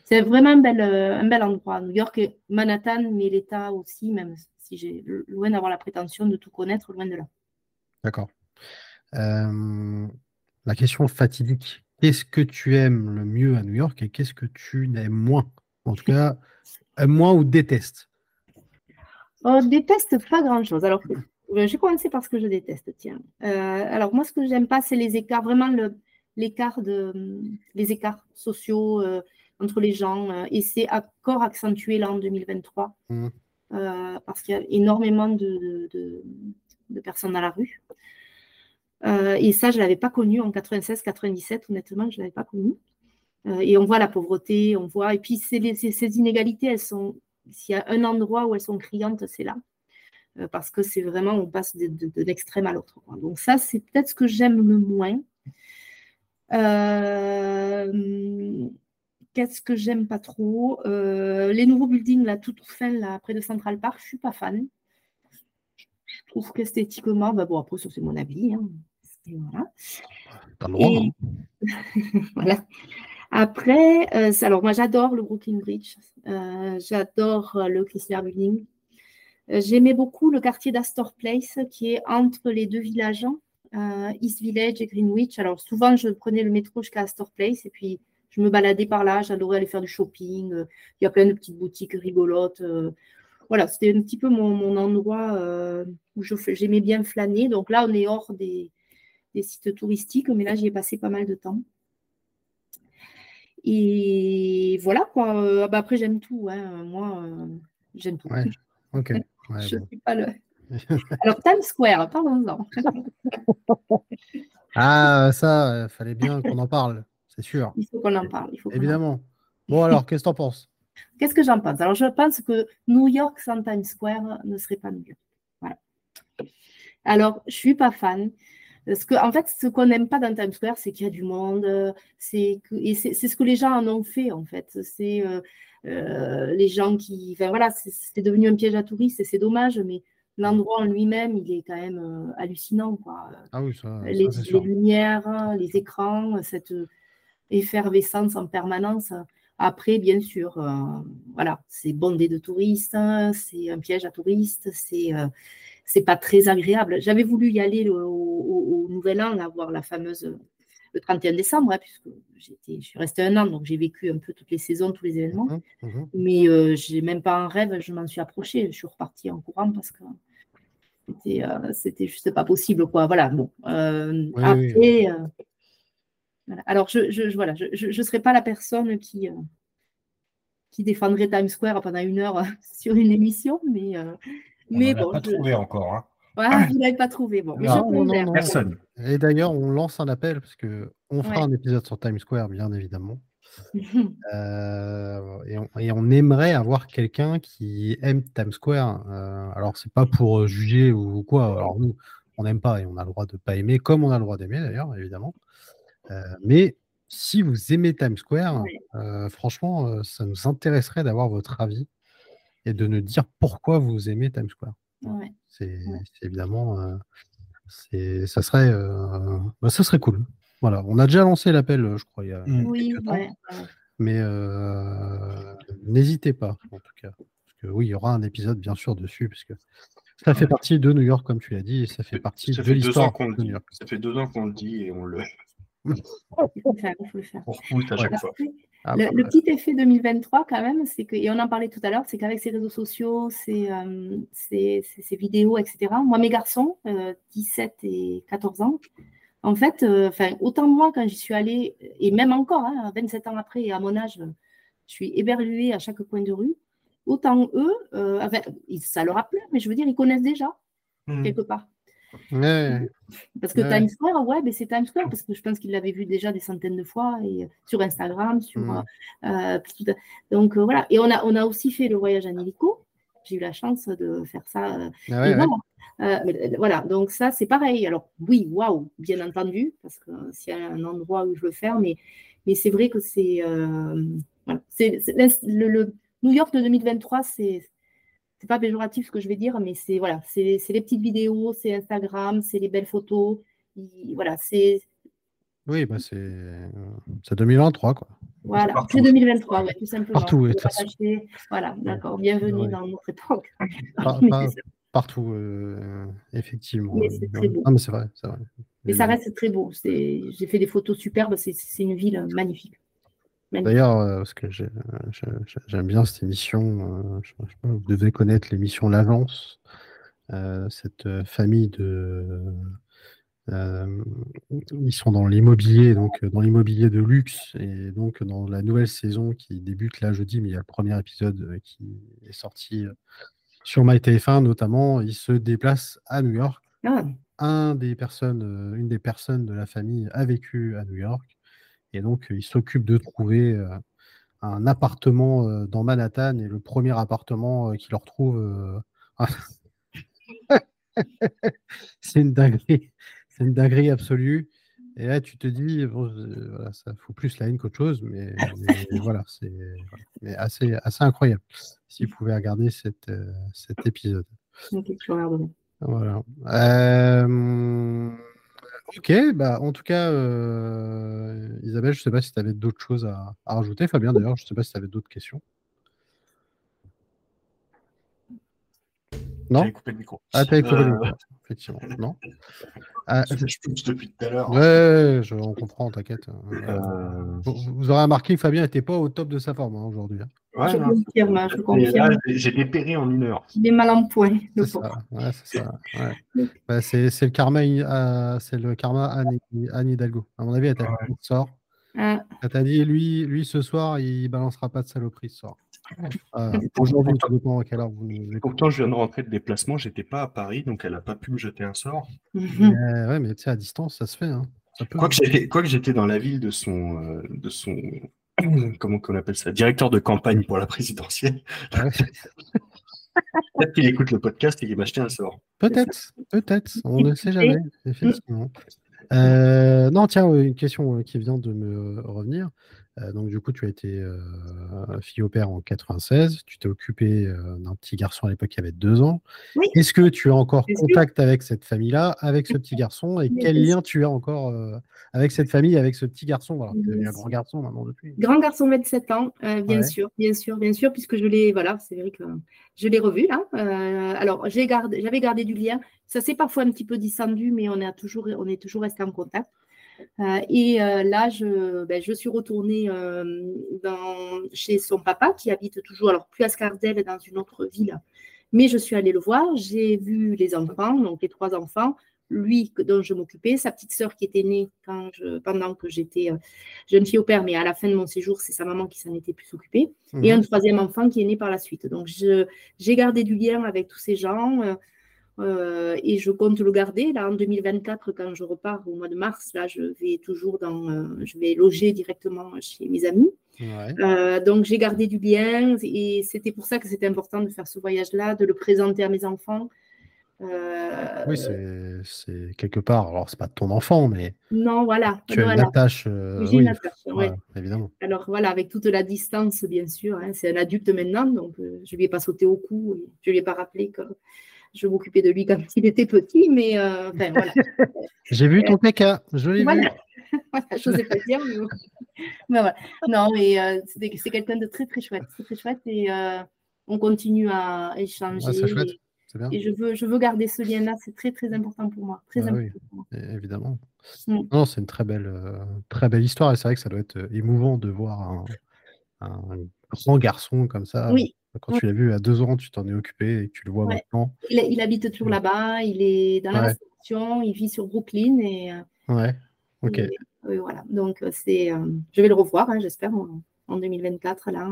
C'est vraiment un bel, un bel endroit. New York, Manhattan, mais l'État aussi, même si j'ai loin d'avoir la prétention de tout connaître, loin de là.
D'accord. la question fatidique Qu'est-ce que tu aimes le mieux à New York et qu'est-ce que tu n'aimes moins? En tout cas, aimes moins ou détestes?
Oh, déteste pas grand-chose. Alors, je vais commencer par ce que je déteste. Tiens. Euh, alors, moi, ce que j'aime pas, c'est les écarts, vraiment l'écart de, les écarts sociaux euh, entre les gens. Euh, et c'est encore accentué là en 2023 mmh. parce qu'il y a énormément de, de personnes dans la rue. Euh, et ça, je ne l'avais pas connu en 96-97, honnêtement, je ne l'avais pas connu. Euh, et on voit la pauvreté, on voit. Et puis, ces inégalités, elles sont. S'il y a un endroit où elles sont criantes, c'est là. Euh, parce que c'est vraiment, on passe de, l'extrême à l'autre. Donc, ça, c'est peut-être ce que j'aime le moins. Qu'est-ce que j'aime pas trop? Les nouveaux buildings, là, tout fin, là, près de Central Park, je ne suis pas fan. Je trouve qu'esthétiquement, bah bon, après, c'est mon avis. Hein. Voilà.
Hein. [laughs]
voilà. Après, alors moi j'adore le Brooklyn Bridge, j'adore le Chrysler Building. J'aimais beaucoup le quartier d'Astor Place qui est entre les deux villages, East Village et Greenwich. Alors souvent je prenais le métro jusqu'à Astor Place et puis je me baladais par là, j'adorais aller faire du shopping. Il y a plein de petites boutiques rigolotes voilà, c'était un petit peu mon, endroit euh, où j'aimais bien flâner. Donc là, on est hors des, sites touristiques, mais là, j'y ai passé pas mal de temps. Et voilà quoi. Euh, ah bah, après, j'aime tout. Hein. Moi, euh, j'aime tout.
ok. [laughs]
Je suis pas le. [laughs] Alors, Times Square, parlons-en. [laughs]
ah, ça, il fallait bien qu'on en parle, c'est sûr.
Il faut qu'on en parle.
Évidemment. Bon, alors, qu'est-ce que tu en penses?
Qu'est-ce que j'en pense? Alors, je pense que New York sans Times Square ne serait pas York. Voilà. Alors, je ne suis pas fan. Parce que, en fait, ce qu'on n'aime pas dans Times Square, c'est qu'il y a du monde. C'est et c'est ce que les gens en ont fait, en fait. C'est euh, euh, les gens qui. Enfin, voilà, c'est devenu un piège à touristes et c'est dommage, mais l'endroit en lui-même, il est quand même euh, hallucinant. Quoi.
Ah oui, ça,
les, les, lumières, les écrans, cette effervescence en permanence. Après, bien sûr, euh, voilà, c'est bondé de touristes, c'est un piège à touristes, c'est euh, c'est pas très agréable. J'avais voulu y aller au, Nouvel An, voir la fameuse le 31 décembre, hein, puisque je suis restée un an, donc j'ai vécu un peu toutes les saisons, tous les événements. Mmh mmh Mais euh, j'ai même pas en rêve, je m'en suis approchée, je suis repartie en courant parce que c'était, c'était juste pas possible, quoi. Voilà. Bon. après. Alors, je ne voilà, je, je, serai pas la personne qui, euh, qui défendrait Times Square pendant une heure [laughs] sur une émission, mais, euh, mais bon.
pas trouvé encore. Hein. [laughs]
Vous n'avez pas trouvé. Bon,
personne.
Et d'ailleurs, on lance un appel parce que on fera un épisode sur Times Square, bien évidemment. [laughs] Euh, et, on, et, on, aimerait avoir quelqu'un qui aime Times Square. Euh, alors, c'est pas pour juger ou quoi. Alors, nous, on n'aime pas et on a le droit de ne pas aimer, comme on a le droit d'aimer d'ailleurs, évidemment. Euh, mais si vous aimez Times Square, euh, franchement, euh, ça nous intéresserait d'avoir votre avis et de nous dire pourquoi vous aimez Times Square. C'est évidemment, ça serait, bah, ça serait cool. Voilà, on a déjà lancé l'appel, je crois, il y a
mmh. oui, temps.
Mais n'hésitez pas, en tout cas. Parce que oui, il y aura un épisode, bien sûr, dessus, parce que ça fait partie de New York, comme tu l'as dit, et ça fait partie de l'histoire de New York.
Ça fait deux ans qu'on le dit et on le,
il faut le faire, le faire. Ah, le, bah, petit effet 2023, quand même, c'est que, et on en parlait tout à l'heure, c'est qu'avec ces réseaux sociaux, ces, euh, ces, ces, vidéos, etc., moi, mes garçons, 17 euh, et 14 ans, en fait, euh, autant moi, quand j'y suis allée, et même encore, 27 hein, ans après, à mon âge, je suis éberluée à chaque coin de rue, autant eux, ça leur a plu, mais je veux dire, ils connaissent déjà, mmh. quelque part. Parce que Times Square, ouais, mais c'est Times Square, parce que je pense qu'il l'avait vu déjà des centaines de fois et, euh, sur Instagram, sur. Mm. Euh, euh, donc voilà. Et on a, on a aussi fait le voyage en hélico. J'ai eu la chance de faire ça. Ah voilà. donc ça, c'est pareil. Alors oui, waouh, bien entendu, parce que s'il y a un endroit où je veux faire, mais, mais c'est vrai que c'est. Voilà. le, le New York de 2023, c'est c'est pas péjoratif ce que je vais dire, mais c'est voilà, c'est les petites vidéos, c'est Instagram, c'est les belles photos. voilà, c'est.
Oui, bah c'est 2023 quoi.
Voilà, c'est 2023, ouais, tout simplement.
Partout,
Voilà, d'accord. Bienvenue dans notre époque. [laughs]
partout, euh, effectivement.
Mais c'est très beau.
Ah, mais c'est vrai, c'est vrai.
Mais ça reste très beau. J'ai fait des photos superbes. C'est une ville magnifique.
D'ailleurs, euh, parce que j'aime bien cette émission, euh, vous devez connaître l'émission L'Agence, euh, cette famille de. ils sont dans l'immobilier, donc dans l'immobilier de luxe, et donc dans la nouvelle saison qui débute là jeudi, mais il y a le premier épisode qui est sorti sur MyTF1 notamment, ils se déplacent à New York.
Ah.
Un des personnes, une des personnes de la famille a vécu à New York. Et donc, il s'occupe de trouver un appartement dans Manhattan. Et le premier appartement qu'il leur trouve, [laughs] c'est une dinguerie. C'est une dinguerie absolue. Et là, tu te dis, bon, voilà, ça fout plus la haine qu'autre chose, mais, [laughs] voilà, c'est assez, assez incroyable. Si vous pouvez regarder cette, cet épisode.
Okay, je
voilà. Euh, Ok, bah en tout cas, euh, Isabelle, je sais pas si tu avais d'autres choses à, rajouter. Fabien, d'ailleurs, je sais pas si tu avais d'autres questions. Non
J'avais coupé le micro.
Ah, t'avais coupé le
Euh,
micro, effectivement. Non [laughs] Ah,
Je pousse depuis tout à l'heure.
Ouais, je, on comprend, t'inquiète. Euh, Vous, vous aurez remarqué que Fabien n'était pas au top de sa forme hein, aujourd'hui. hein.
Ouais,
je
non.
confirme, je
Et là,
confirme.
j'ai- dépéri en une heure.
Il est mal en point, le
C'est
pauvre.
ça. Ouais, c'est ça. ouais. Bah, c'est le karma, euh, c'est le karma Anne, Anne Hidalgo. À mon avis, elle t'a
Ouais.
dit sort.
Ah,
Elle t'a dit, lui, lui, ce soir, il balancera pas de saloperie ce soir. Euh, Aujourd'hui, tout dépend à quelle heure vous nous écoutez.
Pourtant, je viens de rentrer de déplacement, j'étais pas à Paris, donc elle a pas pu me jeter un sort.
Mais, ouais, mais tu sais, à distance, ça se fait. Hein. Ça peut.
Quoique j'étais, dans la ville de son, euh, de son, [clears throat] comment qu'on appelle ça, directeur de campagne pour la présidentielle.
Ah ouais. [laughs]
Peut-être qu'il écoute le podcast et qu'il m'a acheté un sort.
Peut-être, peut-être, on ne sait jamais, effectivement. Euh, non, tiens, une question qui vient de me revenir. Euh, donc, du coup, tu as été euh, fille au père en 96. Tu t'es occupé euh, d'un petit garçon à l'époque qui avait deux ans.
Oui.
Est-ce que tu as encore
sûr.
contact avec cette famille-là, avec ce petit garçon Et quel lien tu as encore avec cette famille, avec ce petit garçon? Voilà,
Bien
tu es un
sûr.
grand garçon maintenant depuis.
Grand garçon, 27 ans, bien
Ouais.
sûr, bien sûr, bien sûr, puisque je l'ai, voilà, c'est vrai que je l'ai revu là. Euh, alors, j'ai gardé, j'avais gardé du lien. Ça s'est parfois un petit peu descendu, mais on, a toujours, on est toujours resté en contact. Euh, et euh, là, je, ben, je suis retournée euh, dans, chez son papa qui habite toujours, alors plus à Scardel, dans une autre ville. Mais je suis allée le voir, j'ai vu les enfants, donc les trois enfants, lui dont je m'occupais, sa petite sœur qui était née quand je, pendant que j'étais jeune fille au père, mais à la fin de mon séjour, c'est sa maman qui s'en était plus occupée, et
Mhm.
un troisième enfant qui est né par la suite. Donc, j'ai gardé du lien avec tous ces gens. Euh, et je compte le garder. Là, en 2024, quand je repars au mois de mars, là, je vais toujours dans, euh, je vais loger directement chez mes amis.
Ouais.
Euh, donc, j'ai gardé du lien et c'était pour ça que c'était important de faire ce voyage-là, de le présenter à mes enfants.
Oui, c'est- quelque part. Alors, c'est pas ton enfant, mais
non, voilà.
tu as
voilà.
une attache.
J'ai
oui,
une attache, ouais.
voilà, évidemment.
Alors voilà, avec toute la distance, bien sûr. hein, c'est un adulte maintenant, donc je ne lui ai pas sauté au cou. je ne lui ai pas rappelé que je m'occupais de lui quand il était petit, mais euh, enfin, voilà. [laughs]
J'ai vu ton PK, je l'ai vu. [laughs]
Voilà. Je n'osais pas le dire. Mais, [laughs] voilà. Non, mais euh, c'est quelqu'un de très très chouette, très très chouette et euh, on continue à échanger.
C'est chouette.
et,
C'est bien.
et je veux, je veux garder ce lien-là, c'est très très important pour moi, très
Ah oui.
important pour moi.
Évidemment.
Mm.
Non, c'est une très belle, très belle histoire et c'est vrai que ça doit être émouvant de voir un, un grand garçon comme ça.
Oui,
Quand tu l'as vu à deux ans, tu t'en es occupé et que tu le vois
Ouais.
maintenant.
il, il habite toujours
Mm.
là-bas, il est dans la restauration, il vit sur Brooklyn et. euh,
Ouais. Ok.
Et, oui, voilà. Donc, euh, c'est, euh, je vais le revoir, hein, j'espère, en, en 2024. Là,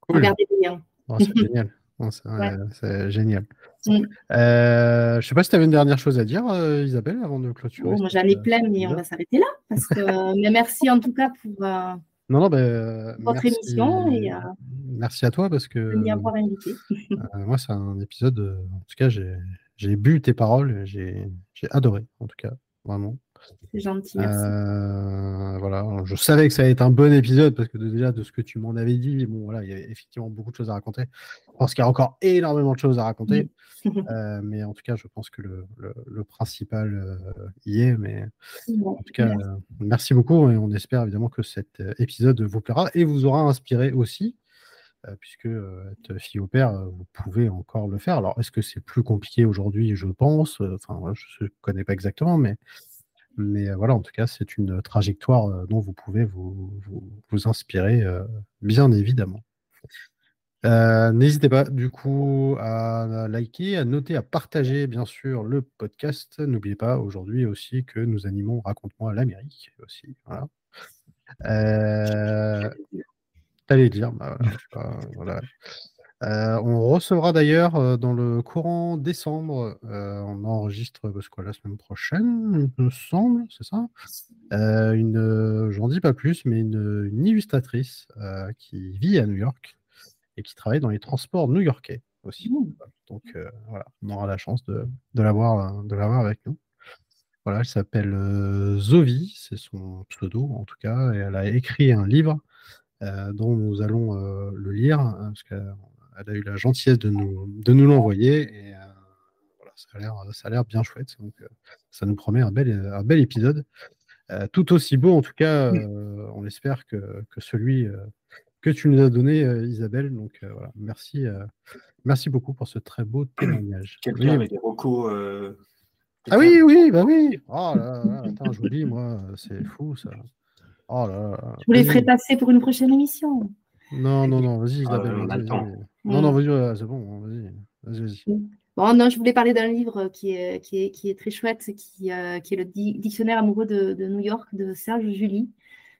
Cool.
regardez bien.
Oh, c'est [laughs] génial. C'est
Ouais.
c'est génial.
Mm.
Euh, je sais pas si tu avais une dernière chose à dire, euh, Isabelle, avant de clôturer.
Moi,
cette,
j'en ai plein, mais on va s'arrêter là. Parce que, mais merci en tout cas pour
Non, non, euh,
votre
merci,
émission et euh,
merci à toi parce que
de m'y avoir invité.
Euh, moi, c'est un épisode. euh, en tout cas, j'ai bu tes paroles. j'ai adoré, en tout cas, vraiment.
C'est gentil, merci.
Euh, voilà, je savais que ça allait être un bon épisode parce que déjà de ce que tu m'en avais dit, bon voilà, il y avait effectivement beaucoup de choses à raconter. Je pense qu'il y a encore énormément de choses à raconter, [laughs] euh, mais en tout cas, je pense que le, le- le principal euh, y est. Mais
Bon,
en tout cas,
merci.
merci beaucoup et on espère évidemment que cet épisode vous plaira et vous aura inspiré aussi. puisque être fille au père, vous pouvez encore le faire. Alors, est-ce que c'est plus compliqué aujourd'hui? Je pense. Enfin, je ne connais pas exactement, mais, mais euh, voilà, en tout cas, c'est une trajectoire euh, dont vous pouvez vous, vous, vous inspirer, euh, bien évidemment. Euh, N'hésitez pas du coup à liker, à noter, à partager bien sûr le podcast. N'oubliez pas aujourd'hui aussi que nous animons Raconte-moi l'Amérique aussi. Voilà. Euh, [laughs] T'allais dire, bah, voilà, je sais pas, voilà. Euh, on recevra d'ailleurs euh, dans le courant décembre, euh, on enregistre parce que la semaine prochaine, il me semble, c'est ça? Une, J'en dis pas plus, mais une, une illustratrice qui vit à New York et qui travaille dans les transports new-yorkais aussi.
Mmh.
Donc voilà, on aura la chance de, de l'avoir de l'avoir avec nous. Voilà, elle s'appelle Zovi, c'est son pseudo en tout cas, et elle a écrit un livre dont nous allons le lire, hein, parce qu'elle elle a eu la gentillesse de nous, de nous l'envoyer. Et euh, voilà, ça a l'air, ça a l'air bien chouette. Donc, euh, ça nous promet un bel, un bel épisode. Euh, tout aussi beau, en tout cas, euh, on espère que, que celui euh, que tu nous as donné, euh, Isabelle. Donc, euh, voilà, merci, euh, merci beaucoup pour ce très beau témoignage.
Quelqu'un
Oui.
avec des recos. euh,
Ah oui, oui, bah oui. Oh là là, attends, je vous dis, moi, c'est fou ça. Oh là là.
Je vous les ferai passer pour une prochaine émission.
Non, non, non, vas-y,
Ah,
Isabelle.
on a le temps.
Vas-y. Non, non, vas-y, ouais, c'est bon, vas-y. Vas-y, vas-y.
Bon, non, je voulais parler d'un livre qui est, qui est, qui est très chouette, qui, euh, qui est le Di- Dictionnaire amoureux de, de New York de Serge Julie.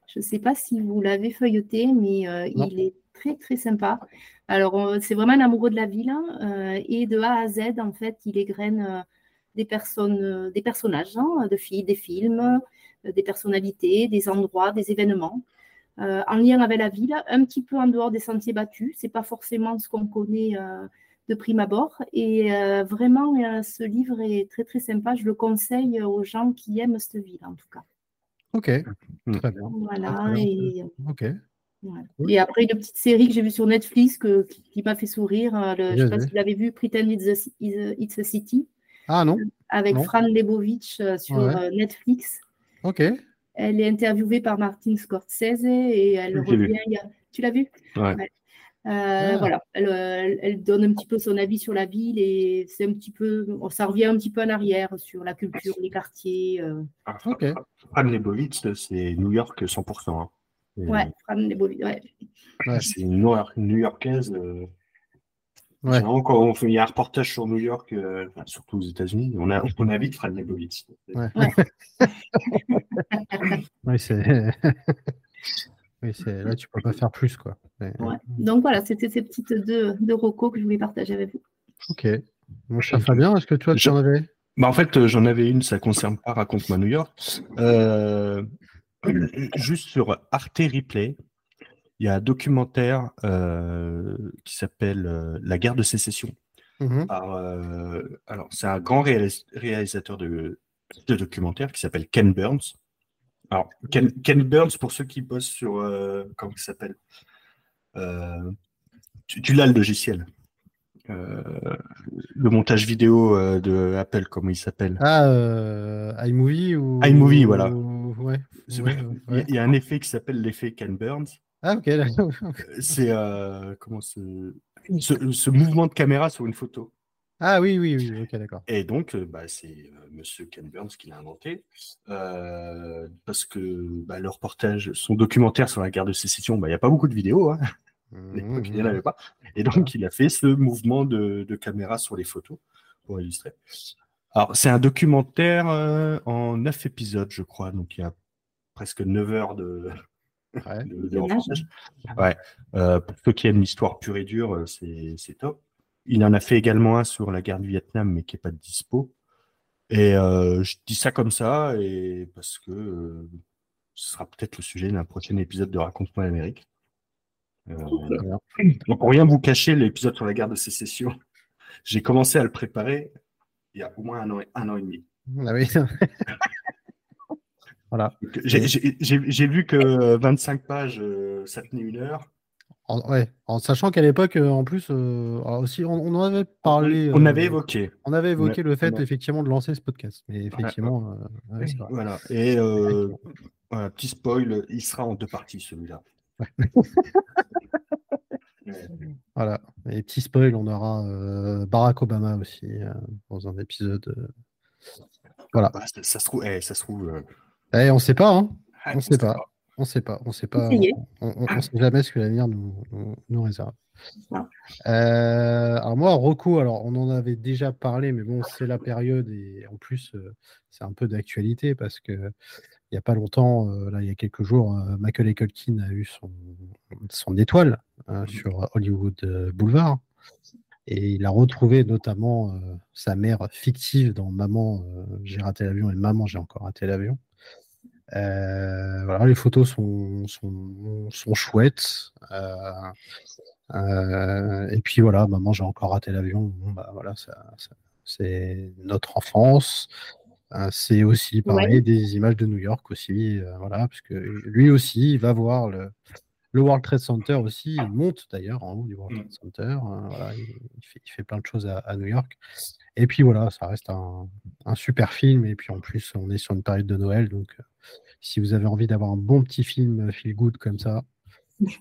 Je ne sais pas si vous l'avez feuilleté, mais euh, il est très, très sympa. Alors, c'est vraiment un amoureux de la ville hein, euh, et de A à Z, en fait, il égrène des personnes, des personnages, hein, de filles, des films, des personnalités, des endroits, des événements. Euh, en lien avec la ville, un petit peu en dehors des sentiers battus. C'est pas forcément ce qu'on connaît euh, de prime abord. Et euh, vraiment, euh, ce livre est très très sympa. Je le conseille aux gens qui aiment cette ville, en tout cas.
Ok,
Mm.
très bien.
Voilà.
Ah, très bien.
et,
Ok.
voilà.
Cool.
Et après, une petite série que j'ai vue sur Netflix que- qui, qui m'a fait sourire. euh, le- je ne sais pas si vous l'avez vu, Pretend It's a, It's City,
Ah non,
avec
Non.
Fran Lebowitz euh, sur
Ouais.
euh, Netflix.
ok.
Elle est interviewée par Martin Scorsese et elle revient. il y a- Tu l'as vu?
Ouais.
Euh,
Ah.
Voilà, elle, elle- elle donne un petit peu son avis sur la ville et c'est un petit peu, ça revient un petit peu en arrière sur la culture, les quartiers. euh.
Ah,
Ok.
Fran Lebowitz, c'est New York 100%. hein. Et
Ouais, Fran Lebowitz, ouais.
Ouais.
C'est une New York- New Yorkaise. euh,
Ouais.
quand on fait il y a un reportage sur New York, euh, enfin, surtout aux États-Unis, on, a, on invite Fran Lebowitz.
Ouais. [laughs] Oui, c'est. [laughs] oui, c'est. Là, tu peux pas faire plus, quoi. Mais-
Ouais. Donc voilà, c'était ces petites deux, deux recos que je voulais partager avec vous.
Ok. Mon cher Fabien, est-ce que toi, tu en avais?
Bah, en fait, euh, j'en avais une, ça concerne pas Raconte-moi New York. Euh, juste sur Arte Replay, il y a un documentaire euh, qui s'appelle euh, La guerre de sécession. Par, euh, alors, c'est un grand réalis- réalisateur de, de documentaires qui s'appelle Ken Burns. Alors, Ken, Ken Burns, pour ceux qui bossent sur. comment il s'appelle Tu, tu l'as le logiciel. Le montage vidéo de Apple, comment il s'appelle?
Ah, iMovie ou.
iMovie, voilà.
Ouais. Ouais, ouais.
il y a un effet qui s'appelle l'effet Ken Burns.
Ah, ok, d'accord.
C'est euh, comment ce, ce, ce mouvement de caméra sur une photo.
Ah, oui, oui, oui, ok, d'accord.
Et donc, euh, bah, c'est euh, Monsieur Ken Burns qui l'a inventé, euh, parce que bah, le reportage, son documentaire sur la guerre de sécession, bah, il n'y a pas beaucoup de vidéos, hein, l'époque, il n'y en avait pas. Et donc, il a fait ce mouvement de, de caméra sur les photos pour illustrer. Alors, c'est un documentaire euh, en neuf épisodes, je crois, donc il y a presque 9 heures de,
Ouais.
de, de
Dommage.
reportage. Ouais. Euh, pour ceux qui aiment l'histoire pure et dure, euh, c'est c'est top. Il en a fait également un sur la guerre du Vietnam, mais qui n'est pas de dispo. Et euh, je dis ça comme ça, et parce que euh, ce sera peut-être le sujet d'un prochain épisode de Raconte-moi l'Amérique. Euh, donc, pour rien vous cacher, l'épisode sur la guerre de sécession, j'ai commencé à le préparer il y a au moins un an, et- un an et demi.
Ah oui. [laughs] voilà.
J'ai vu que 25 pages, euh, ça tenait une heure.
En, ouais. En sachant qu'à l'époque, euh, en plus, euh, aussi, on, on en avait parlé.
On avait évoqué.
On avait évoqué le fait,
a-
effectivement, de lancer ce podcast. Mais effectivement, euh, ouais.
Voilà. Et voilà, petit spoil, il sera en deux parties celui-là. [laughs]
Voilà. Et petit spoil, on aura Barack Obama aussi dans un épisode. Voilà.
Bah, ça, ça se trouve, eh, ça se trouve.
Eh, on sait pas, hein.
ah,
On sait pas. On sait pas. On sait pas. On, on- on sait jamais ce que l'avenir nous, nous, nous réserve. Euh, alors moi, Rocco, alors on en avait déjà parlé, mais bon, c'est la période et en plus, euh, c'est un peu d'actualité parce que il n'y a pas longtemps, euh, là, il y a quelques jours, euh, Macaulay Culkin a eu son, son étoile hein, sur Hollywood Boulevard. Et il a retrouvé notamment euh, sa mère fictive dans Maman, euh, j'ai raté l'avion et Maman, j'ai encore raté l'avion. Euh, voilà, les photos sont, sont, sont chouettes. Euh, euh, et puis voilà, Maman, j'ai encore raté l'avion. Bon, bah, voilà, ça, ça- c'est notre enfance. C'est aussi pareil
Ouais.
des images de New York aussi, euh, voilà, parce que lui aussi, il va voir le, Le World Trade Center aussi, il monte d'ailleurs en haut du World
Mm.
Trade Center. euh, voilà, il, il fait, il fait plein de choses à, à New York. Et puis voilà, ça reste un, un super film. Et puis en plus, on est sur une période de Noël. Donc, euh, si vous avez envie d'avoir un bon petit film feel good comme ça,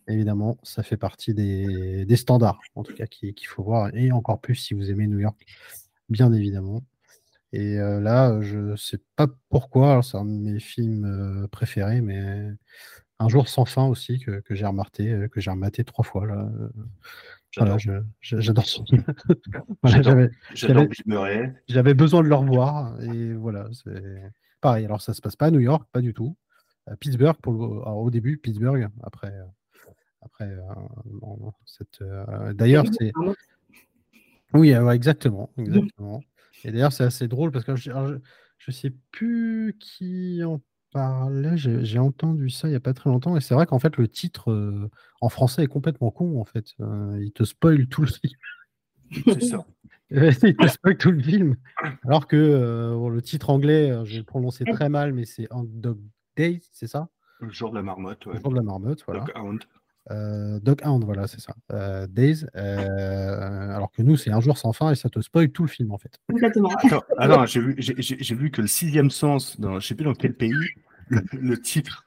évidemment, ça fait partie des, des standards, en tout cas, qu'il faut voir. Et encore plus si vous aimez New York, bien évidemment. Et euh, là, je sais pas pourquoi, alors c'est un de mes films euh, préférés, mais Un jour sans fin aussi, que, que j'ai remarqué, euh, que j'ai rematé trois fois. Là. Voilà,
J'adore.
j'adore ce film. [laughs] Voilà. J'avais besoin de le revoir. Et voilà, c'est pareil. Alors, ça se passe pas à New York, pas du tout. À Pittsburgh, pour le- alors, au début, Pittsburgh. Après, euh, après euh, cette, euh, d'ailleurs, c'est. Oui, exactement. exactement. Et d'ailleurs, c'est assez drôle parce que je, alors, je, je sais plus qui en parlait. J'ai j'ai entendu ça il n'y a pas très longtemps. Et c'est vrai qu'en fait, le titre euh, en français est complètement con. En fait, Euh, il te spoil tout le film.
C'est ça. [laughs]
il te spoil tout le film. Alors que euh, bon, le titre anglais, euh, je vais le prononcer très mal, mais c'est Dog Day, c'est ça?
Le jour de la marmotte, ouais.
Le jour de la marmotte, voilà.
Dog Hound.
Euh, Dog Hound, voilà, c'est ça. Euh, Days. euh, alors que nous, c'est un jour sans fin et ça te spoil tout le film, en fait.
J'ai vu, j'ai- j'ai j'ai vu que le sixième sens, dans, je sais plus dans quel pays, le, le titre,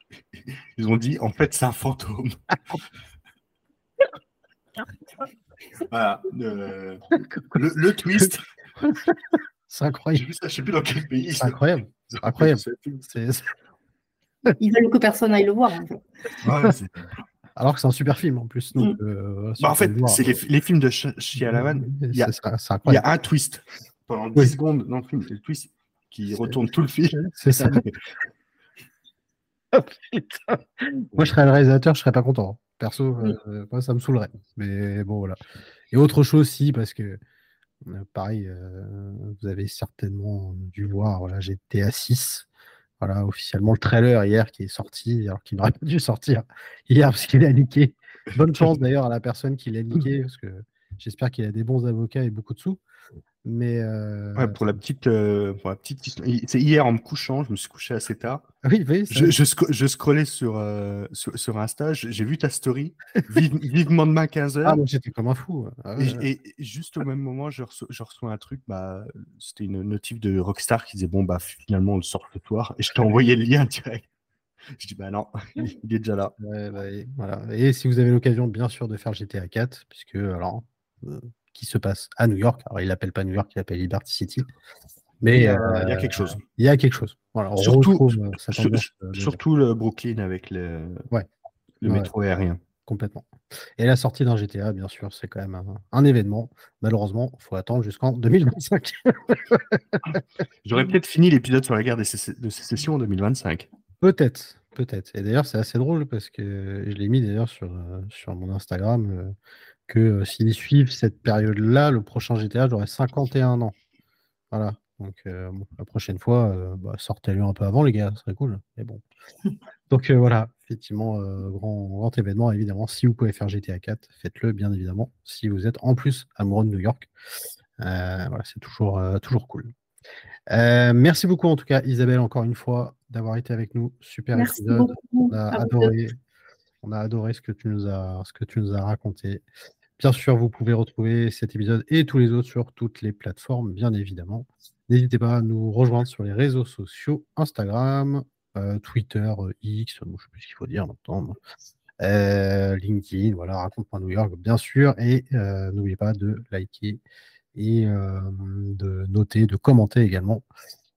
ils ont dit en fait c'est un fantôme. [laughs] voilà. [laughs] euh, le, le twist, [laughs]
C'est incroyable.
je sais plus dans quel pays.
C'est incroyable. Incroyable.
Ils veulent que personne aille le voir. en fait.
Ouais, c'est-
Alors que c'est un super film en plus. Donc, euh, si
Bah, en fait, c'est les, les films de Sh- Shyamalan.
c'est-
Il y a, un twist pendant 10
Oui.
secondes dans le film. C'est le twist qui retourne tout le film. [laughs]
C'est ça. Putain. Moi, je serais le réalisateur, je serais pas content. Perso, euh, moi, ça me saoulerait. Mais bon, voilà. Et autre chose, si, parce que euh, pareil, euh, vous avez certainement dû voir, voilà, j'étais à 6. Voilà, officiellement le trailer hier qui est sorti, alors qu'il n'aurait [laughs] pas dû sortir hier parce qu'il a leaké. Bonne chance [laughs] d'ailleurs à la personne qui l'a leaké, [laughs] parce que j'espère qu'il a des bons avocats et beaucoup de sous. Mais euh,
Ouais, pour la petite, euh, pour la petite C'est hier en me couchant, je me suis couché assez tard.
ah oui, oui,
Je, je, sc- je scrollais sur, euh, sur, sur Insta, j'ai vu ta story, [laughs] vive- vivement demain 15h.
ah, j'étais comme un fou. Ah ouais,
et, et juste au même moment, je reçois, je reçois un truc, bah, c'était une notif de Rockstar qui disait Bon, bah, finalement, on le sort ce soir. Et je t'ai envoyé le lien direct. Je dis Bah non, [laughs] il est déjà là.
Ouais, bah, et, voilà. et si vous avez l'occasion, bien sûr, de faire GTA 4, puisque alors, euh, qui se passe à New York, alors il l'appelle pas New York, il l'appelle Liberty City, mais
Il y a,
euh,
il y a quelque chose.
il y a quelque chose. Voilà, on
Surtout-
retrouve, euh,
Sur- surtout le Brooklyn avec le,
Ouais.
le
Ouais.
métro aérien.
complètement. Et la sortie d'un GTA, bien sûr, c'est quand même un, un événement. Malheureusement, il faut attendre jusqu'en 2025. [laughs]
J'aurais peut-être fini l'épisode sur la guerre de, séc- de sécession en 2025.
Peut-être, peut-être. Et d'ailleurs, c'est assez drôle parce que je l'ai mis d'ailleurs sur, euh, sur mon Instagram euh, que euh, s'ils suivent cette période-là, le prochain GTA, j'aurai 51 ans. Voilà. Donc euh, bon, la prochaine fois, euh, bah, sortez-le un peu avant, les gars, ce serait cool. Mais bon. [laughs] Donc voilà, effectivement, grand, grand événement, évidemment. Si vous pouvez faire GTA 4, faites-le, bien évidemment. Si vous êtes en plus amoureux de New York, voilà, c'est toujours, toujours cool. Merci beaucoup en tout cas Isabelle encore une fois d'avoir été avec nous. Super
Merci
épisode.
beaucoup.
On a
à
adoré, on a adoré ce que tu nous as, ce que tu nous as raconté. Bien sûr, vous pouvez retrouver cet épisode et tous les autres sur toutes les plateformes, bien évidemment. N'hésitez pas à nous rejoindre sur les réseaux sociaux, Instagram, euh, Twitter, euh, X, je ne sais plus ce qu'il faut dire maintenant. Euh, LinkedIn, voilà, raconte-moi New York, bien sûr. Et n'oubliez pas de liker et de noter, de commenter également.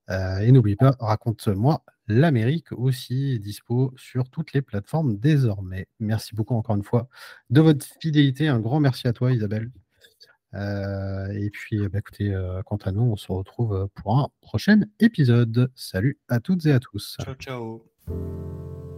Et n'oubliez pas, raconte-moi l'Amérique aussi dispo sur toutes les plateformes désormais. Merci beaucoup encore une fois de votre fidélité. Un grand merci à toi, Isabelle. Euh, et puis, bah, écoutez, euh, quant à nous, on se retrouve pour un prochain épisode. Salut à toutes et à tous.
Ciao, ciao.